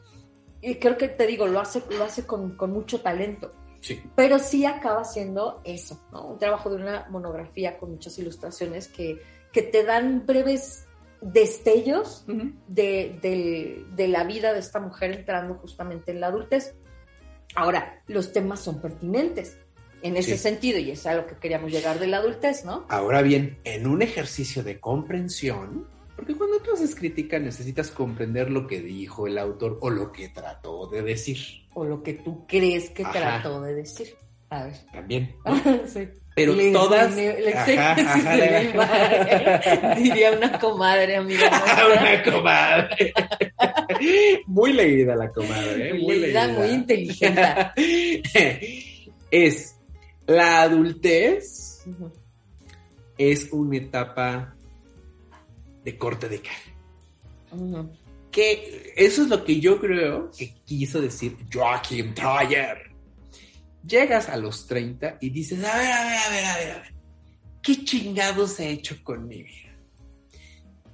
y creo que te digo, lo hace, lo hace con, con mucho talento Sí. pero sí acaba siendo eso, ¿no? Un trabajo de una monografía con muchas ilustraciones que, que te dan breves destellos de, del- de la vida de esta mujer entrando justamente en la adultez. Ahora, los temas son pertinentes en ese Sí. sentido y es a lo que queríamos llegar de la adultez, ¿no? Ahora bien, en un ejercicio de comprensión, porque cuando tú haces crítica necesitas comprender lo que dijo el autor o lo que trató de decir. O lo que tú crees que Ajá. trató de decir. A ver. También. Sí. Pero Le- todas. le- le- Ajá, ajá. Diría una comadre, amiga. Una comadre. Muy leída la comadre, ¿eh? Muy Leída, leída. muy inteligente. es la adultez es una etapa de corte de. Ujú. Que eso es lo que yo creo que quiso decir Joachim Trier. Llegas a los 30 y dices, a ver, a ver, a ver, a ver, a ver, ¿qué chingados he hecho con mi vida?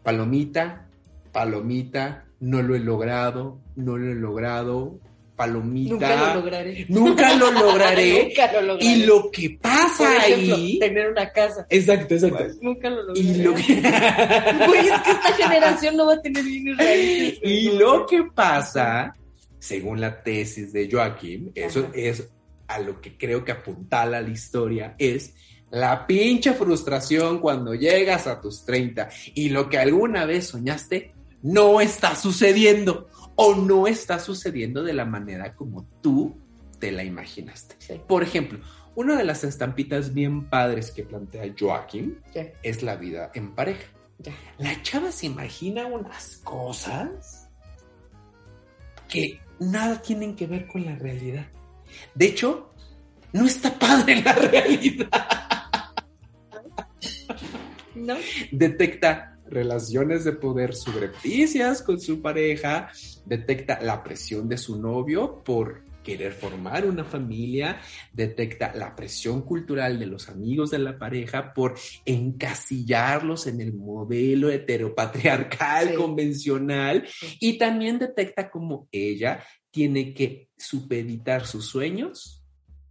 Palomita, palomita, no lo he logrado, no lo he logrado, palomita. Nunca lo lograré. Nunca lo lograré. Nunca lo lograré. y lo que pasa Por ejemplo, ahí. tener una casa. Exacto, exacto. Nunca lo lograré. Y lo que... Güey, es que esta generación no va a tener. Y lo que pasa, según la tesis de Joaquín, eso es a lo que creo que apuntala la historia, es la pinche frustración cuando llegas a tus 30 y lo que alguna vez soñaste no está sucediendo o no está sucediendo de la manera como tú te la imaginaste. Sí. Por ejemplo, una de las estampitas bien padres que plantea Joaquín es la vida en pareja. La chava se imagina unas cosas que nada tienen que ver con la realidad. De hecho, no está padre la realidad. ¿No? Detecta relaciones de poder subrepticias con su pareja, detecta la presión de su novio por querer formar una familia, detecta la presión cultural de los amigos de la pareja por encasillarlos en el modelo heteropatriarcal Sí. convencional y también detecta cómo ella tiene que supeditar sus sueños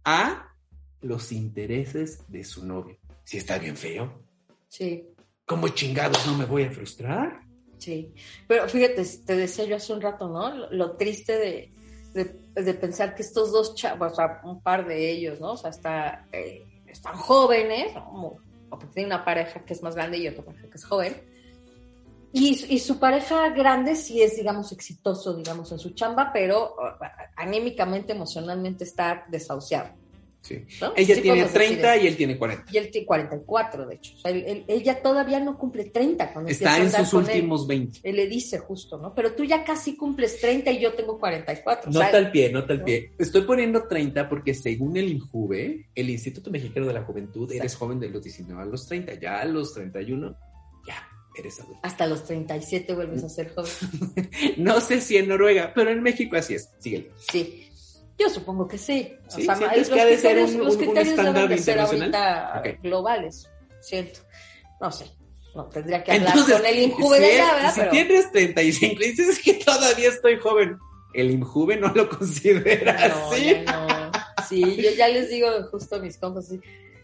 a los intereses de su novio. Si está bien feo. Sí, ¿Cómo chingados no me voy a frustrar? sí. Pero fíjate, te decía yo hace un rato, ¿no? Lo, lo triste de, de, de pensar que estos dos chavos, o sea, un par de ellos, ¿no? O sea, está, eh, están jóvenes, ¿no? Como- porque tiene una pareja que es más grande y otra pareja que es joven. Y, y su pareja grande sí es, digamos, exitoso, digamos, en su chamba, pero uh, anímicamente, emocionalmente está desahuciado. Sí. ¿no? Ella Sí tiene podemos decir 30 eso. y él tiene 40. Y él tiene 44, de hecho. O sea, él, él- él ya todavía no cumple 30 cuando Está en sus con él. últimos 20. Él le dice justo, ¿no? Pero tú ya casi cumples 30 y yo tengo 44. o sea, Nota al pie, nota al ¿no? pie. Estoy poniendo 30 porque según el INJUVE, el Instituto Mexicano de la Juventud, eres Exacto. joven de los 19 a los 30. Ya a los 31, ya eres adulto. hasta los 37 vuelves a ser joven. No sé si en Noruega, pero en México así es. Síguele. Sí. Yo supongo que sí. O Sí, sea, ¿sientes los que de ser criterios, un- los un- criterios deben de ser ahorita globales, siento. No sé. No, tendría que hablar Entonces, con el INJUVE de si, allá, ¿verdad? si Pero- tienes 35 y dices que todavía estoy joven, el INJUVE no lo considera No, así. no. Sí, yo ya les digo justo a mis compas,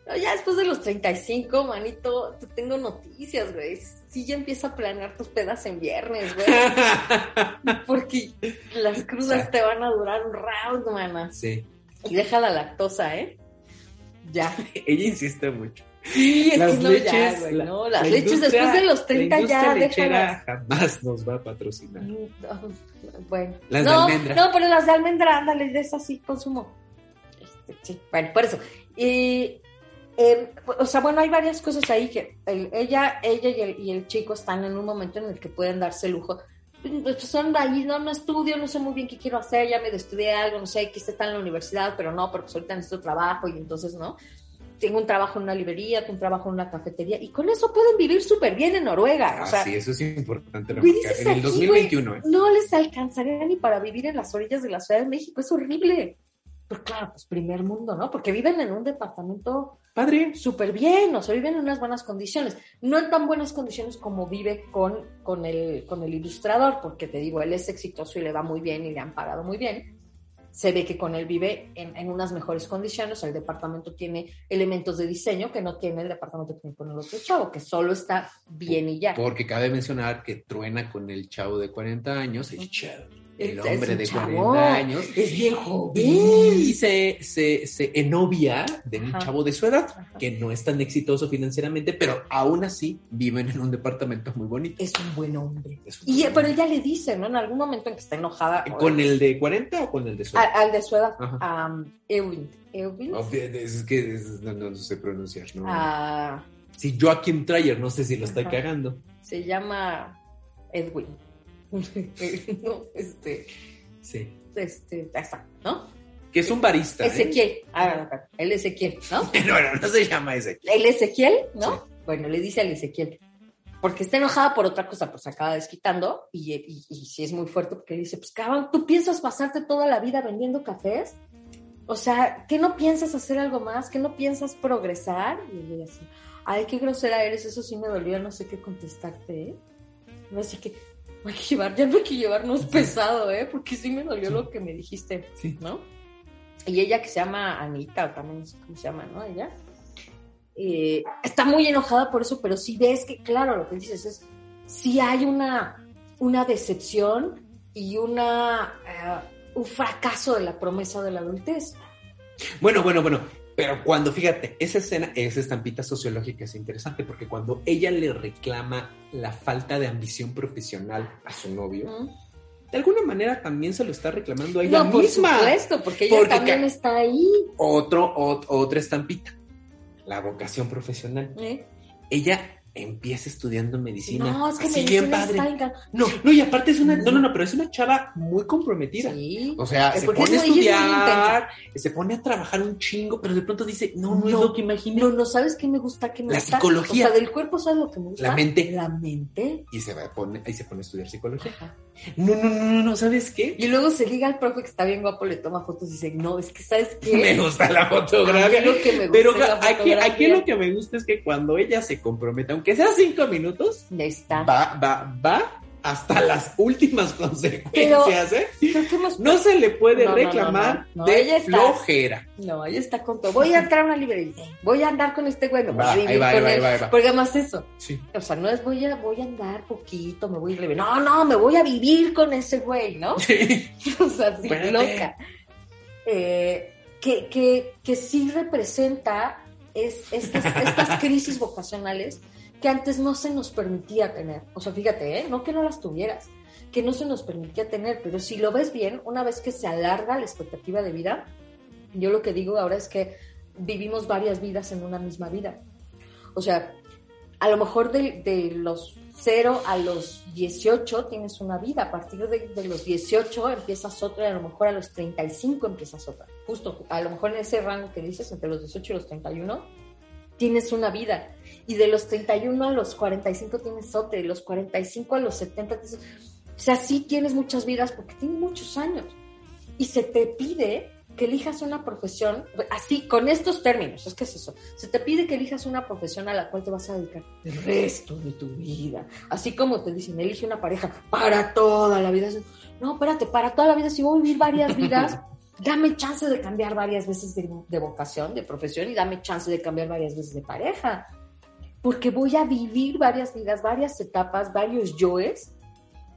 "No, ya después de los 35, manito, te tengo noticias, güey. Sí, ya empieza a planear tus pedas en viernes, güey. Porque las crudas O sea. te van a durar un round, mana. sí, Y deja la lactosa, ¿eh? Ya. ella insiste mucho. Sí, es Las que no, leches, ya, güey, la- no. Las la leches después de los 30 la ya, déjalas. jamás nos va a patrocinar. Mm, Bueno. Las de no, almendra. No, pero las de almendra, ándale, de esas sí consumo. Este, sí, bueno, por eso. Y, eh, o sea, bueno, hay varias cosas ahí que el- ella, ella y el, y el chico están en un momento en el que pueden darse lujo. Pues son ahí, no, no estudio, no sé muy bien qué quiero hacer, ya me estudié algo, no sé, quise estar en la universidad, pero no, porque pues ahorita necesito trabajo y entonces, ¿no? Tengo un trabajo en una librería, tengo un trabajo en una cafetería y con eso pueden vivir súper bien en Noruega. Ah, o sea, sí, eso es importante dices En el aquí, 2021, ¿eh? no les alcanzaría ni para vivir en las orillas de la Ciudad de México, es horrible. Pero claro, pues primer mundo, ¿no? Porque viven en un departamento Padre. súper bien, o sea, viven en unas buenas condiciones. No en tan buenas condiciones como vive con, con, el, con el ilustrador, porque te digo, él es exitoso y le va muy bien y le han pagado muy bien. se ve que con él vive en, en unas mejores condiciones. El departamento tiene elementos de diseño que no tiene el departamento que tiene con el otro chavo, que solo está bien y ya. Porque cabe mencionar que truena con el chavo de 40 años, el chavo. El hombre de chavo, 40 años. Es bien joven. Y se, se, se enovia de un Ajá. chavo de su edad, Ajá. que no es tan exitoso financieramente, pero aún así viven en un departamento muy bonito. Es un buen hombre. Es un Y, buen pero ella le dice, ¿no? En algún momento en que está enojada. ¿Con el de 40 o con el de su edad? Al, al de su edad. Ewing. Oh, Es que es- no, no sé pronunciar, ¿no? Ah, Sí, Joaquim Trier, no sé si lo estoy cagando. se llama Edwin. no, este, Sí. este, ya está, ¿no? Que es un barista. ¿eh? Ezequiel. Ah, el Ezequiel, ¿no? No, no, no se llama Ezequiel. El Ezequiel, ¿no? Sí. Bueno, le dice al Ezequiel. Porque está enojada por otra cosa, pues se acaba desquitando. Y, y, y sí es muy fuerte porque le dice: Pues cabrón, ¿tú piensas pasarte toda la vida vendiendo cafés? O sea, ¿qué no piensas hacer algo más? ¿Qué no piensas progresar? Y ella así: Ay, qué grosera eres, eso sí me dolió, no sé qué contestarte, ¿eh? No, que, no hay que llevar, ya no hay que llevarnos pesado, ¿eh? Porque sí me dolió Sí. lo que me dijiste, Sí. ¿no? Y ella que se llama Anita, o también no sé cómo se llama, ¿no? Ella. eh, está muy enojada por eso, pero sí ves que, claro, lo que dices es, sí hay una, una decepción y una, eh, un fracaso de la promesa de la adultez. Bueno, bueno, bueno. Pero cuando, fíjate, esa escena, esa estampita sociológica es interesante porque cuando ella le reclama la falta de ambición profesional a su novio, ¿Mm? de alguna manera también se lo está reclamando a ella No, por misma. supuesto, porque ella Porque también está ahí. Otro, ot- otra estampita, la vocación profesional. ¿eh? Ella empieza estudiando medicina. No, es que así medicina bien padre. está No, no, y aparte es una, no, no, no, pero es una chava muy comprometida. Sí. O sea, Es se pone a es es estudiar, se pone a trabajar un chingo, pero de pronto dice, no, no, es No. lo que imaginé. No, no sabes qué me gusta, qué me La gusta. psicología. O sea, del cuerpo, ¿sabes lo que me gusta? La mente. La mente. Y se va, pone, y se pone a estudiar psicología. Ajá. No, no, no, no, no, ¿sabes qué? Y luego se liga al profe que está bien guapo, le toma fotos y dice, no, es que ¿sabes qué? Me gusta la fotografía. lo que me gusta Pero la aquí, aquí fotografía. lo que me gusta es que cuando ella se compromete, aunque sea cinco minutos, Ya está. va, va, va hasta las últimas consecuencias, ¿eh? Hemos- No se le puede No, reclamar no, no, no. de Ella está- flojera. No, ella está con todo. Voy a entrar a una librería. Voy a andar con este güey. Me voy Va, a vivir ahí va, ahí va, ahí él. va, ahí va. Porque además eso. Sí. O sea, no es voy a, voy a andar poquito, me voy a ir leve. No, no, me voy a vivir con ese güey, ¿no? o sea, Espérate. loca. Eh, que, que, que sí representa es, estas, estas crisis vocacionales que antes no se nos permitía tener. O sea, fíjate, ¿eh? no que no las tuvieras, que no se nos permitía tener, pero si lo ves bien, una vez que se alarga la expectativa de vida, yo lo que digo ahora es que vivimos varias vidas en una misma vida. O sea, a lo mejor de, los 0 a los 18 tienes una vida, a partir de, los 18 empiezas otra a lo mejor a los 35 empiezas otra. Justo, a lo mejor en ese rango que dices, entre los 18 y los 31, tienes una vida. Y de los 31 a los 45 tienes otra, y de los 45 a los 70 tienes... O sea, sí tienes muchas vidas porque tienes muchos años. Y se te pide que elijas una profesión, así, con estos términos, es que es eso, se te pide que elijas una profesión a la cual te vas a dedicar el resto de tu vida, así como te dicen, elige una pareja para toda la vida. No, espérate, para toda la vida, si voy a vivir varias vidas, dame chance de cambiar varias veces de, de vocación, de profesión, y dame chance de cambiar varias veces de pareja, porque voy a vivir varias vidas, varias etapas, varios yoes,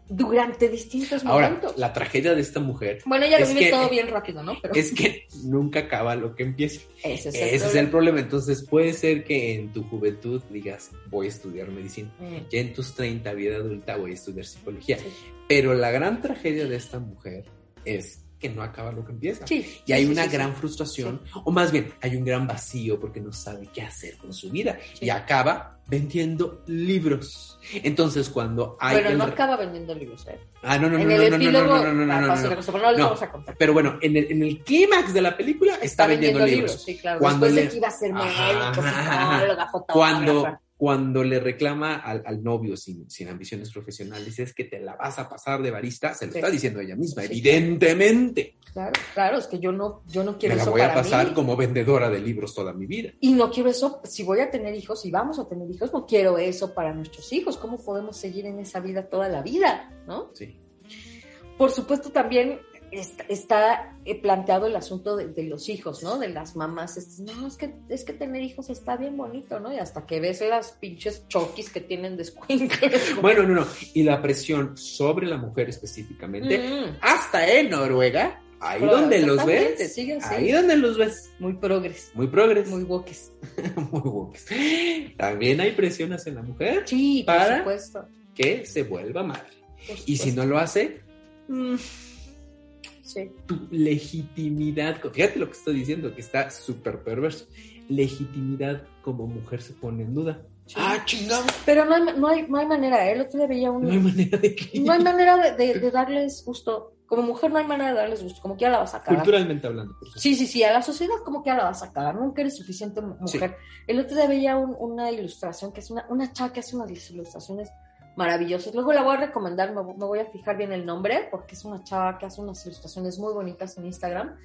durante distintos Ahora, momentos. la tragedia de esta mujer Bueno, ella lo vive que- todo bien rápido, ¿no? Pero es que nunca acaba lo que empieza. ese es Ese es el problema. Entonces puede ser que en tu juventud digas, voy a estudiar medicina. Mm. Ya en tus 30, vida adulta, voy a estudiar psicología. Sí. Pero la gran tragedia de esta mujer es que no acaba lo que empieza. Sí, Y hay sí, una sí, gran frustración, o más bien, hay un gran vacío porque no sabe qué hacer con su vida. Y acaba vendiendo libros. Entonces, cuando hay. Pero el- no acaba vendiendo libros, ¿eh? Ah, no, no, no, en no, el no, no, epílogo no, no, no, no, no, no. cosa, pero no les No. vamos a contar. Pero bueno, en el, en el clímax de la película está, vendiendo, libros. sí, claro. Cuando Después le- de que iba a ser médico, fotógrafa. Cuando, cuando le reclama al, al novio sin, sin ambiciones profesionales, es que te la vas a pasar de barista, se lo Sí. está diciendo ella misma, Sí. evidentemente. Claro, claro, es que yo no, yo no quiero Me la eso voy a pasar mí. como vendedora de libros toda mi vida. Y no quiero eso, si voy a tener hijos, si vamos a tener hijos, no quiero eso para nuestros hijos. ¿Cómo podemos seguir en esa vida toda la vida? ¿No? Sí. Por supuesto, también está, eh, planteado el asunto de, de, los hijos, ¿no? De las mamás. Es, no, es que, es que tener hijos está bien bonito, ¿no? Y hasta que ves las pinches choquis que tienen de Bueno, no, no. Y la presión sobre la mujer específicamente, mm. hasta en Noruega, ahí donde los ves. Ahí donde los ves. Muy progres. Muy progres. Muy wokes. Muy wokes. También hay presión hacia la mujer. Sí, para por supuesto. Que se vuelva madre. Y si no lo hace, mm, sí. tu legitimidad, fíjate lo que estoy diciendo, que está súper perverso. Legitimidad como mujer se pone en duda. Ah, chingado. Pero no hay, no hay, no hay manera, ¿eh? El otro día veía un... No hay manera de que... No hay manera de, de, darles gusto. Como mujer no hay manera de darles gusto, como que ya la vas a cagar. Culturalmente hablando. Por sí, sí, sí, a la sociedad como que ya la vas a cagar, nunca eres suficiente mujer. El otro día veía un, una ilustración, que es una, una chava que hace unas ilustraciones maravillosas. Luego la voy a recomendar, me, me, voy a fijar bien el nombre, porque es una chava que hace unas ilustraciones muy bonitas en Instagram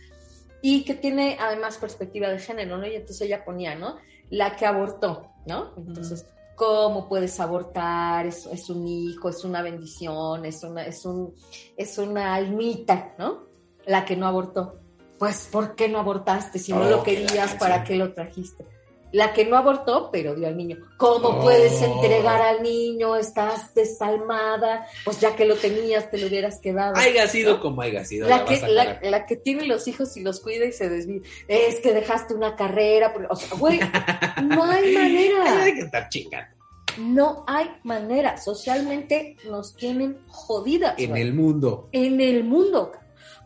y que tiene además perspectiva de género, ¿no? Y entonces ella ponía, ¿no? La que abortó, ¿no? Entonces, ¿cómo puedes abortar? Es, es un hijo, es una bendición, es una, es, un, es una almita, ¿no? La que no abortó. Pues, ¿por qué no abortaste? Si no lo querías, ¿para qué lo trajiste? La que no abortó, pero dio al niño. ¿Cómo puedes Oh. entregar al niño? Estás desalmada. Pues ya que lo tenías, te lo hubieras quedado. Haiga sido ¿no? como haya sido. La la que, la, que tiene los hijos y los cuida y se desvía. Es que dejaste una carrera. porque- O sea, güey, no hay Ay, manera. Hay que estar chingando. No hay manera. Socialmente nos tienen jodidas. En el mundo. En el mundo.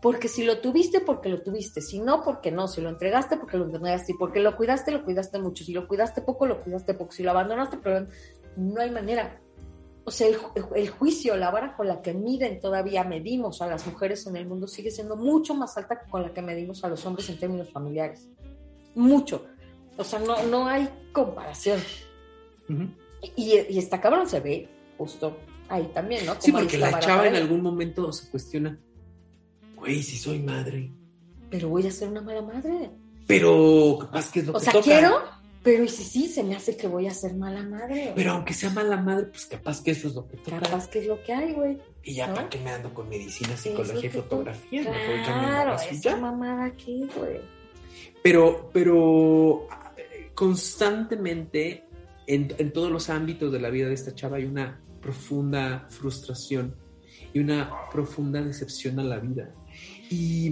Porque si lo tuviste, porque lo tuviste. Si no, porque no. Si lo entregaste, porque lo entregaste. Y porque lo cuidaste, lo cuidaste mucho. Si lo cuidaste poco, lo cuidaste poco. Si lo abandonaste, pero no hay manera. O sea, el, ju- el juicio, la vara con la que miden todavía medimos a las mujeres en el mundo sigue siendo mucho más alta que con la que medimos a los hombres en términos familiares. Mucho. O sea, no, no hay comparación. Y, y esta cabrón se ve justo ahí también, ¿no? Sí, porque la chava en algún momento se cuestiona. Güey, si soy madre. Pero voy a ser una mala madre. Pero capaz que es lo O que sea, toca. quiero, pero y si sí, se me hace que voy a ser mala madre. Pero aunque sea mala madre, pues capaz que eso es lo que toca. Capaz que es lo que hay, güey. Y ya, ¿no? ¿para qué me ando con medicina, Sí, psicología y fotografía? Me Claro, y esa mamada aquí, güey. Pero, pero constantemente en, en todos los ámbitos de la vida de esta chava hay una profunda frustración y una profunda decepción a la vida. Y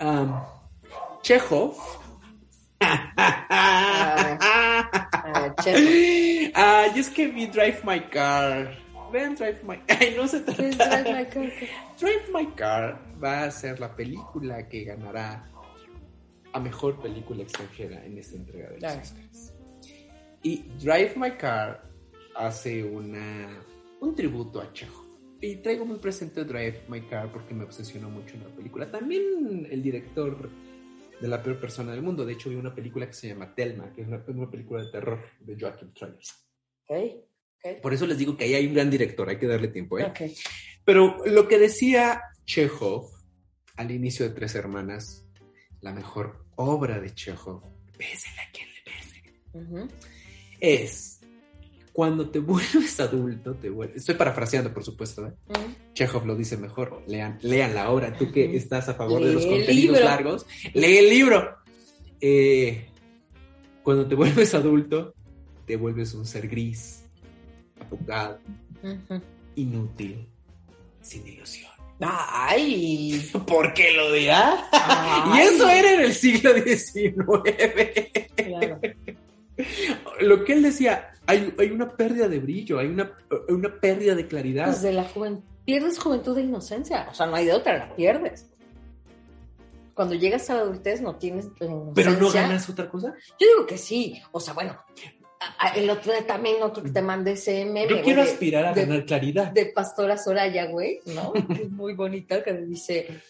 um, Chekhov. A ver, Chekhov. Ay, es que vi Drive My Car. Vean Drive My Ay, no se ¿Qué es trata. Drive My Car? Drive My Car va a ser la película que ganará a mejor película extranjera en esta entrega de los Claro. Oscars. Y Drive My Car hace una, un tributo a Chekhov. Y traigo muy presente Drive My Car porque me obsesionó mucho en la película. También el director de la peor persona del mundo. De hecho, vi una película que se llama Telma, que es una, una película de terror de Joachim Tremor. Ok, ok. Por eso les digo que ahí hay un gran director, hay que darle tiempo, ¿eh? Ok. Pero lo que decía Chekhov al inicio de Tres Hermanas, la mejor obra de Chekhov, pésele a quien le pese, Ujú. es cuando te vuelves adulto, te vuelves... Estoy parafraseando, por supuesto, ¿eh? Ujú. Chekhov lo dice mejor, lean, lean la obra, tú que estás a favor de los contenidos libro. largos, lee el libro. Eh, cuando te vuelves adulto, te vuelves un ser gris, apocado, inútil, sin ilusión. Ay. ¿Por qué lo dirá? Ay. Y eso era en el siglo XIX. Claro. Lo que él decía, hay, hay una pérdida de brillo, hay una, una pérdida de claridad. Pues de la juventud. Pierdes juventud e inocencia. O sea, no hay de otra, la pierdes. Cuando llegas a la adultez no tienes la inocencia. Pero no ganas otra cosa. Yo digo que sí. O sea, bueno. El otro día también otro que te mandé ese meme. Yo quiero aspirar a de- ganar claridad. de Pastora Soraya, güey, ¿no? Es muy bonita, que dice,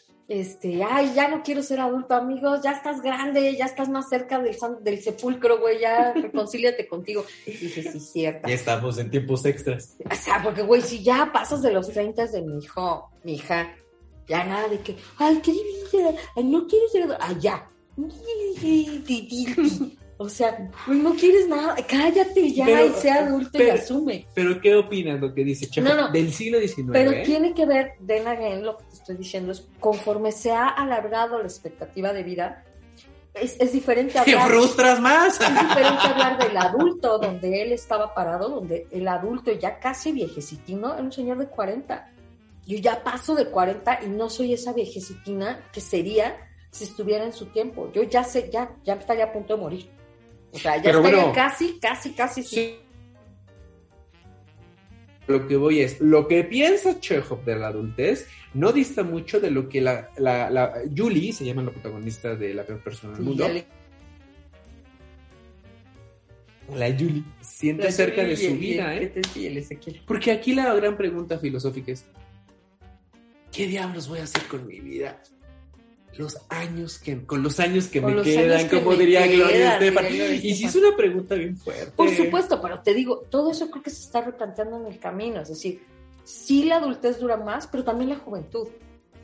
este, ay, ya no quiero ser adulto, amigos, ya estás grande, ya estás más cerca del, del sepulcro, güey, ya reconcíliate contigo. Y dije, sí, cierta. Ya estamos en tiempos extras. O sea, porque, güey, si ya pasas de los 30 de mi hijo, mi hija, ya nada de que, ay, qué divina, ay, no quiero ser adulto, ay, ya. O sea, pues no quieres nada, cállate ya Pero- y sea adulto y asume. Pero ¿qué opinas lo que dice Chekhov No, no. del siglo XIX? Pero tiene que ver, then again, lo que te estoy diciendo es, conforme se ha alargado la expectativa de vida, es, es diferente Te hablar. frustras más. Es diferente hablar del adulto, donde él estaba parado, donde el adulto ya casi viejecitino era un señor de 40. Yo ya paso de 40 y no soy esa viejecitina que sería si estuviera en su tiempo. Yo ya sé, ya, ya estaría a punto de morir. O sea, ya estaría bueno. casi, casi, casi. Sí. Lo que voy es, lo que piensa Chekhov de la adultez no dista mucho de lo que la, la, la Julie, se llama la protagonista de La peor persona del mundo, le- la Julie, siente cerca de su vida, ¿eh? El. Porque aquí la gran pregunta filosófica es, ¿qué diablos voy a hacer con mi vida? Los años que, con los años que Con me quedan, que como me diría Gloria quedan, Estefan. Gloria Y si es Estefan. una pregunta bien fuerte. Por supuesto, pero te digo, todo eso creo que se está replanteando en el camino. Es decir, sí la adultez dura más, pero también la juventud.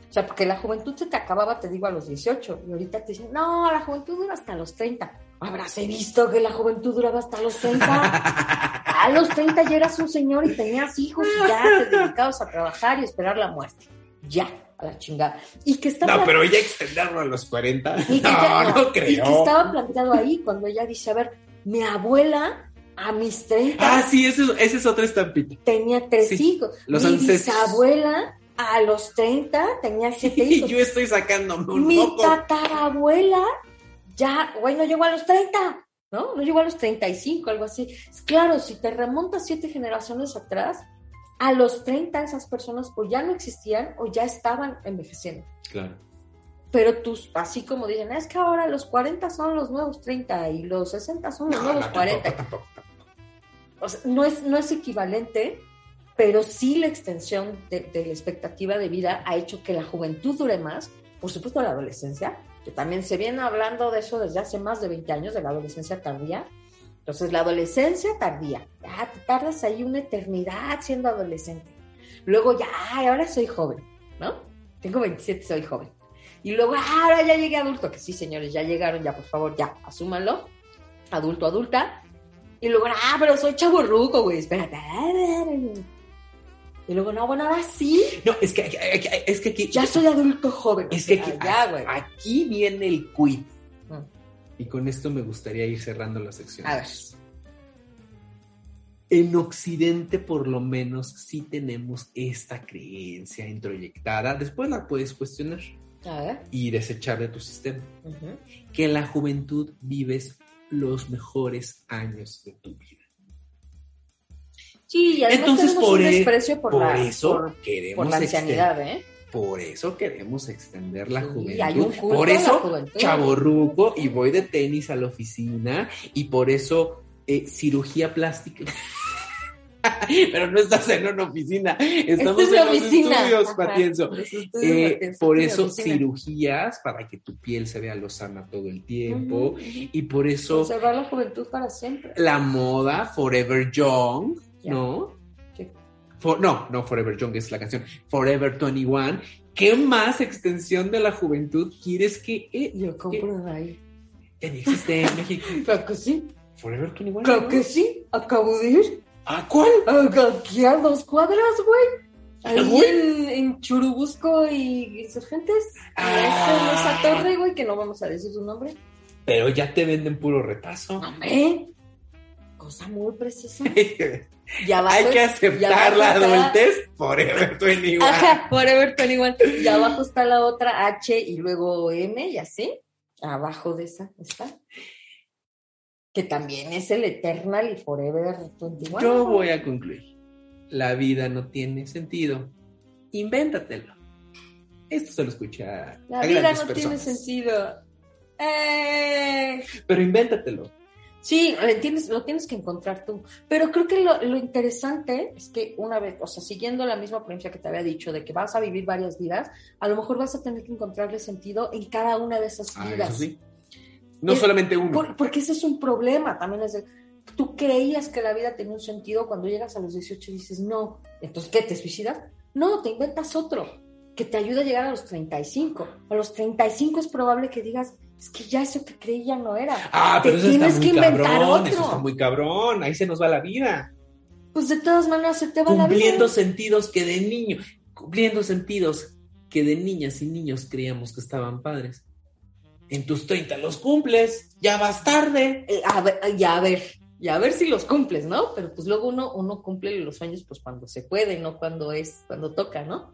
O sea, porque la juventud se te acababa, te digo, a los 18. Y ahorita te dicen, no, la juventud dura hasta los 30. Habráse visto que la juventud duraba hasta los 30. A los 30 ya eras un señor y tenías hijos y ya te dedicabas a trabajar y esperar la muerte. Ya, a la chingada. Y que está No, pero ya extenderlo a los 40. y que No, ya- no Y que creo. estaba planteado ahí cuando ella dice, a ver, mi abuela a mis 30 Ah, sí, ese, es- ese es otra estampita. tenía tres Sí, hijos. los Mi ancestros. bisabuela a los 30 tenía siete Y hijos. yo estoy sacándome un Mi moco. tatarabuela ya, güey, no llegó a los 30, ¿no? No llegó a los 35, algo así. Claro, si te remontas siete generaciones atrás, a los 30 esas personas o ya no existían o ya estaban envejeciendo. Claro. Pero tus, así como dicen, es que ahora los 40 son los nuevos 30 y los 60 son los No, nuevos no, 40. tampoco, tampoco. O sea, no es, no es equivalente, pero sí la extensión de, de la expectativa de vida ha hecho que la juventud dure más, por supuesto la adolescencia, que también se viene hablando de eso desde hace más de 20 años, de la adolescencia tardía. Entonces, la adolescencia tardía, ya te tardas ahí una eternidad siendo adolescente. Luego ya, ay, ahora soy joven, ¿no? Tengo 27, soy joven. Y luego, ah, ahora ya llegué adulto, que sí, señores, ya llegaron, ya, por favor, ya, asúmanlo. Adulto, adulta. Y luego, ah, pero soy chaburruco, güey, espérate. Y luego, no, bueno, ahora sí, No, es que, es que aquí. ya soy adulto joven. Es que aquí, Ah, ya, güey. aquí viene el quid. Y con esto me gustaría ir cerrando la sección. A ver. En Occidente, por lo menos, sí tenemos esta creencia introyectada. Después la puedes cuestionar A ver. y desechar de tu sistema. Ujú. Que en la juventud vives los mejores años de tu vida. Sí, y además Entonces, por, un e- desprecio por, por la, eso por, queremos por la ancianidad, ¿eh? Por eso queremos extender la juventud. por eso, juventud. chaborruco y voy de tenis a la oficina y por eso eh, cirugía plástica. Pero no estás en una oficina, estamos es en los oficina. estudios, Patienzo. Eh, por eso oficina. cirugías para que tu piel se vea lozana todo el tiempo y por eso Conservar la juventud para siempre. la moda Forever Young. ¿no? For- no, no Forever Young es la canción. Forever 21. ¿Qué más extensión de la juventud quieres que eh, Yo compro de ahí. ya ni existe en México? Claro que sí. Forever 21. Claro ¿no? que sí. Acabo de ir. ¿A cuál? Aquí a dos cuadras, güey. Ahí en, en Churubusco y Insurgentes. Ah. Esa torre, güey, que no vamos a decir su nombre. Pero ya te venden puro retazo. Hombre, cosa muy precisa. Hay que aceptar la adultez Forever 21. Ajá, Forever 21. Y abajo está la otra H y luego M y así. Abajo de esa está. Que también es el Eternal y Forever 21. Yo voy a concluir. La vida no tiene sentido. Invéntatelo. Esto se lo escucha La a vida no tiene sentido. Eh, Pero invéntatelo. Sí, lo tienes, lo tienes que encontrar tú. Pero creo que lo, lo interesante es que una vez, o sea, siguiendo la misma premisa que te había dicho, de que vas a vivir varias vidas, a lo mejor vas a tener que encontrarle sentido en cada una de esas Ah, vidas. eso sí. No Es- solamente uno. Por- porque ese es un problema también. Es de, tú creías que la vida tenía un sentido cuando llegas a los 18 y dices, no. Entonces, ¿qué? ¿Te suicidas? No, te inventas otro que te ayuda a llegar a los 35. A los 35 es probable que digas, es que ya eso que creí ya no era. Ah, Te pero eso tienes está que muy inventar cabrón, otro. eso está muy cabrón, ahí se nos va la vida. Pues de todas maneras se te va la Cumpliendo vida. sentidos que de niño, cumpliendo sentidos que de niñas y niños creíamos que estaban padres. En tus 30 los cumples, ya vas tarde. Eh, a ver, ya a ver, ya a ver si los cumples, ¿no? Pero pues luego uno, uno cumple los sueños pues cuando se puede, no cuando es, cuando toca, ¿no?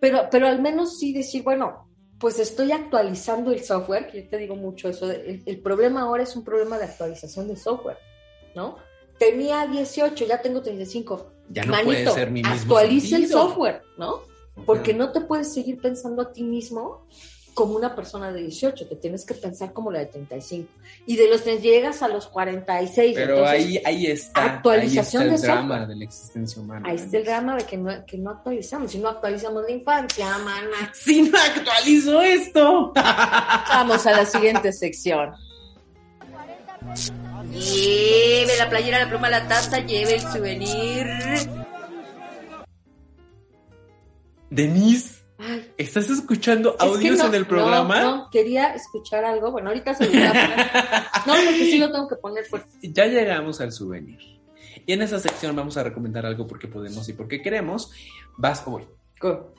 Pero, pero al menos sí decir, bueno, pues estoy actualizando el software, que yo te digo mucho eso, el, el problema ahora es un problema de actualización de software, ¿no? Tenía 18, ya tengo 35. Ya no Manito, puede ser mi mismo actualiza el software, ¿no? Porque no te puedes seguir pensando a ti mismo como una persona de 18, te tienes que pensar como la de 35. Y de los que llegas a los 46. Pero entonces, ahí, ahí está. actualización ahí de está el drama software. de la existencia humana. Ahí está el drama de que no, que no actualizamos. Si no actualizamos la infancia, mana. Si no actualizo esto. Vamos a la siguiente sección. Lleve la playera, la pluma, la taza, lleve el souvenir. Denise, Ay, ¿estás escuchando es que audios no, en el programa? No, no, quería escuchar algo. Bueno, ahorita se lo voy a poner. No, porque sí lo tengo que poner fuerte. Ya llegamos al souvenir. Y en esa sección vamos a recomendar algo porque podemos y porque queremos. Vas o voy. Go.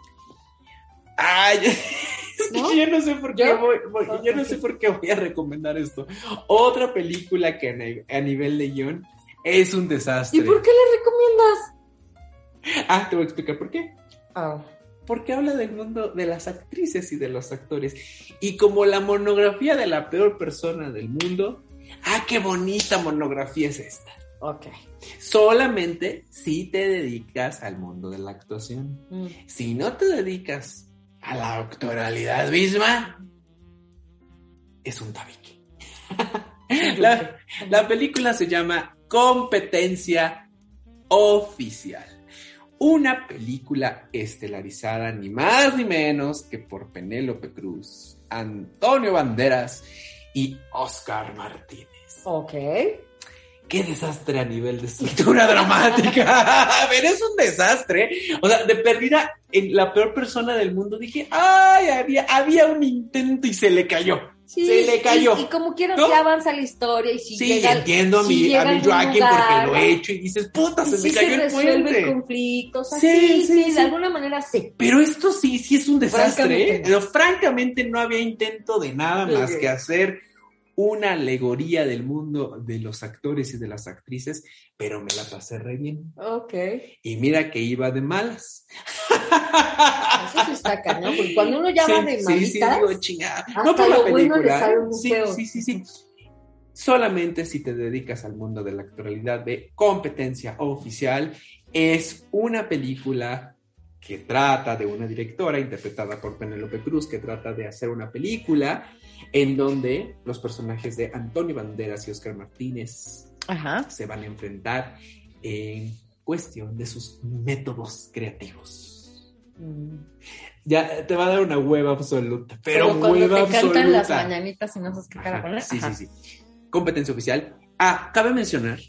Ay, es que ¿No? yo no sé por qué ¿Yo? voy, voy- Ok. yo no sé por qué voy a recomendar esto. Otra película que a, ni- a nivel de guion es un desastre. ¿Y por qué le recomiendas? Ah, te voy a explicar por qué. Ah, Porque habla del mundo de las actrices y de los actores. Y como la monografía de la peor persona del mundo, ah, qué bonita monografía es esta. ok. Solamente si te dedicas al mundo de la actuación. Mm. Si no te dedicas a la actoralidad misma, es un tabique. la, la película se llama Competencia Oficial. Una película estelarizada ni más ni menos que por Penélope Cruz, Antonio Banderas y Oscar Martínez. Ok. Qué desastre a nivel de estructura dramática. A ver, es un desastre. O sea, de perdida, en la peor persona del mundo dije, ay, había, había un intento y se le cayó. Sí, Se le cayó. Y, y como quiera ¿No? que avanza la historia y si Sí, llega, entiendo a mi, a Joaquín porque lo he hecho y dices, puta, y se si me cayó se el resuelve puente. el conflicto, o sea, Sí, sí, de alguna manera sí. Pero esto sí, sí es un desastre. Francamente ¿eh? no. Pero francamente no había intento de nada más que hacer una alegoría del mundo de los actores y de las actrices, pero me la pasé re bien. Ok. Y mira que iba de malas. Eso sí está cañón, porque cuando uno ya va de sí, sí, malitas, digo, chingada. hasta No por la bueno película. sí, sí, sí, sí. Solamente si te dedicas al mundo de la actualidad de competencia oficial, es una película que trata de una directora interpretada por Penélope Cruz, que trata de hacer una película en donde los personajes de Antonio Banderas y Oscar Martínez Ajá. se van a enfrentar en cuestión de sus métodos creativos. Mm. Ya te va a dar una hueva absoluta, pero Como cuando hueva te absoluta. cantan las mañanitas y no sabes qué cara poner. sí, sí, sí. Competencia oficial. Ah, cabe mencionar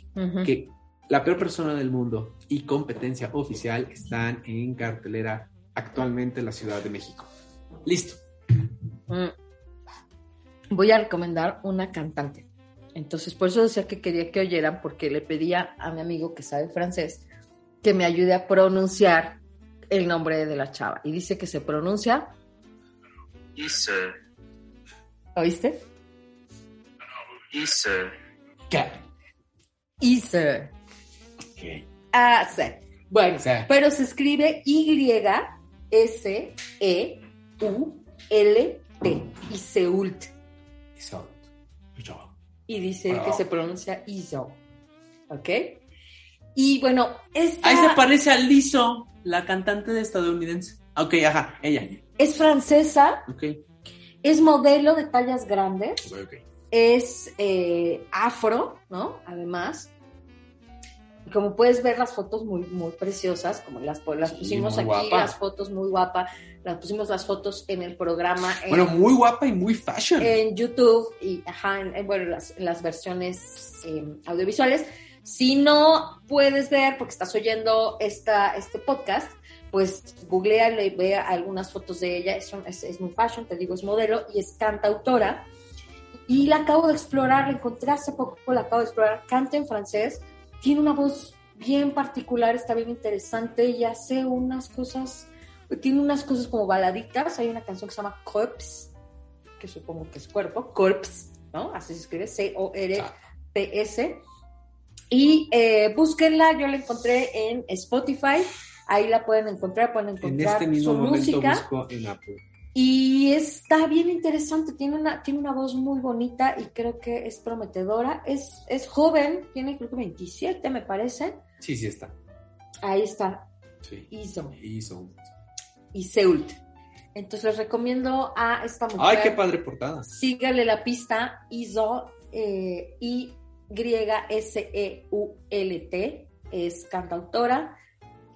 que La peor persona del mundo y Competencia oficial están en cartelera actualmente en la Ciudad de México. Listo. Mm. Voy a recomendar una cantante. Entonces, por eso decía que quería que oyeran, porque le pedía a mi amigo que sabe francés que me ayude a pronunciar el nombre de la chava. Y dice que se pronuncia, Isse, ¿oíste? Isse, ¿Qué? Ise. Ok. Ah, sí. Bueno, pero se escribe Y-S-E-U-L-T. Iseult. Y dice que se pronuncia Iso. ¿Ok? Y bueno, esta Ahí se parece a Lizzo, la cantante de estadounidense. Ok, ajá, ella. es francesa, Ok. es modelo de tallas grandes, Ok, ok. es eh, afro, ¿no? Además. Como puedes ver las fotos muy, muy preciosas, como las, las Sí, pusimos aquí, guapa. las fotos muy guapas, las pusimos las fotos en el programa en, Bueno, muy guapa y muy fashion. en YouTube y ajá, en, en, bueno, las, las versiones eh, audiovisuales. Si no puedes ver, porque estás oyendo esta, este podcast, pues googlea y vea algunas fotos de ella. Es, es, es muy fashion, te digo, es modelo y es cantautora. Y la acabo de explorar, la encontré hace poco, la acabo de explorar. Canta en francés, tiene una voz bien particular, está bien interesante y hace unas cosas, tiene unas cosas como baladitas. Hay una canción que se llama Corpse, que supongo que es cuerpo, Corpse, ¿no? Así se escribe, C-O-R-P-S. Y eh, búsquenla, yo la encontré en Spotify, ahí la pueden encontrar, pueden En encontrar este mismo su momento música. busco en Apple. Y está bien interesante, tiene una, tiene una voz muy bonita y creo que es prometedora. Es, es joven, tiene creo que 27 me parece. Sí, sí está. Ahí está, Sí. Iso Hizo. y Seult. Entonces les recomiendo a esta mujer. Ay, qué padre portada. Sígale la pista, Iso, eh, I-S-E-U-L-T. Es cantautora,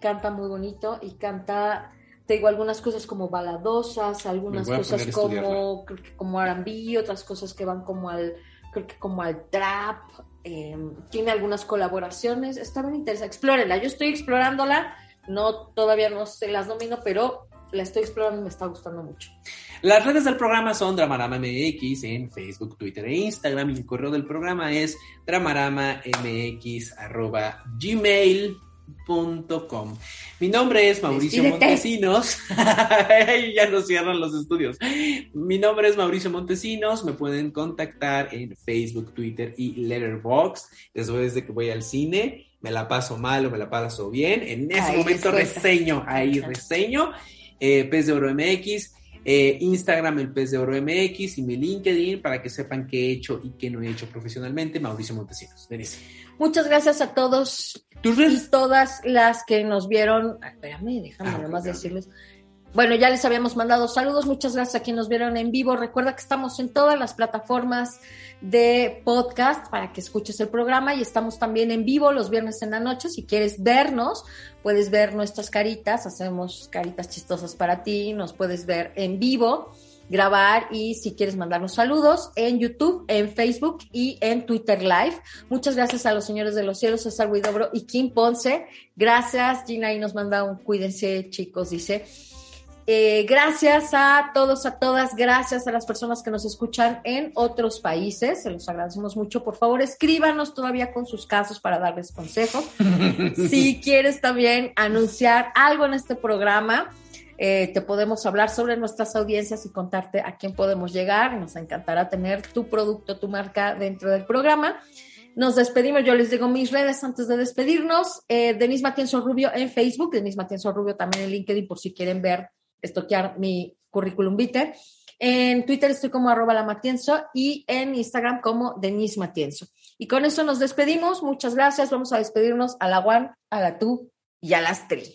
canta muy bonito y canta, te digo, algunas cosas como baladosas, algunas cosas como, como R&B, otras cosas que van como al, creo que como al trap. eh, tiene algunas colaboraciones, está bien interesante. Explórenla, yo estoy explorándola, no, todavía no se las domino, pero la estoy explorando y me está gustando mucho. Las redes del programa son Dramarama MX en Facebook, Twitter e Instagram. Y el correo del programa es dramaramamx.gmail.com. Mi nombre es Mauricio. Montesinos. ya nos cierran los estudios. Mi nombre es Mauricio Montesinos. Me pueden contactar en Facebook, Twitter y Letterboxd. Después de que voy al cine, me la paso mal o me la paso bien. En ese Ahí momento reseño, ahí reseño. Eh, Pez de Oro MX. eh, Instagram, el Pez de Oro MX y mi LinkedIn para que sepan qué he hecho y qué no he hecho profesionalmente. Mauricio Montesinos. Denise. Muchas gracias a todos ¿Tus y todas las que nos vieron. Espérame, déjame Ah, nomás decirles. Bueno, ya les habíamos mandado saludos. Muchas gracias a quienes nos vieron en vivo. Recuerda que estamos en todas las plataformas de podcast para que escuches el programa y estamos también en vivo los viernes en la noche. Si quieres vernos, puedes ver nuestras caritas. Hacemos caritas chistosas para ti. Nos puedes ver en vivo, grabar y si quieres mandarnos saludos en YouTube, en Facebook y en Twitter Live. Muchas gracias a los señores de los cielos, César Huidobro y Kim Ponce. Gracias, Gina, y nos manda un cuídense, chicos, dice. Eh, gracias a todos, a todas, gracias a las personas que nos escuchan en otros países, se los agradecemos mucho. Por favor, escríbanos todavía con sus casos para darles consejos. si quieres también anunciar algo en este programa, eh, te podemos hablar sobre nuestras audiencias y contarte a quién podemos llegar. Nos encantará tener tu producto, tu marca dentro del programa. Nos despedimos, yo les digo mis redes antes de despedirnos. Eh, Denise Matienzo Rubio en Facebook, Denise Matienzo Rubio también en LinkedIn por si quieren ver, estoquear mi currículum vitae. En Twitter estoy como arroba la Matienzo y en Instagram como Denise Matienzo. Y con eso nos despedimos. Muchas gracias. Vamos a despedirnos a la Juan, a la tú y a las Tri.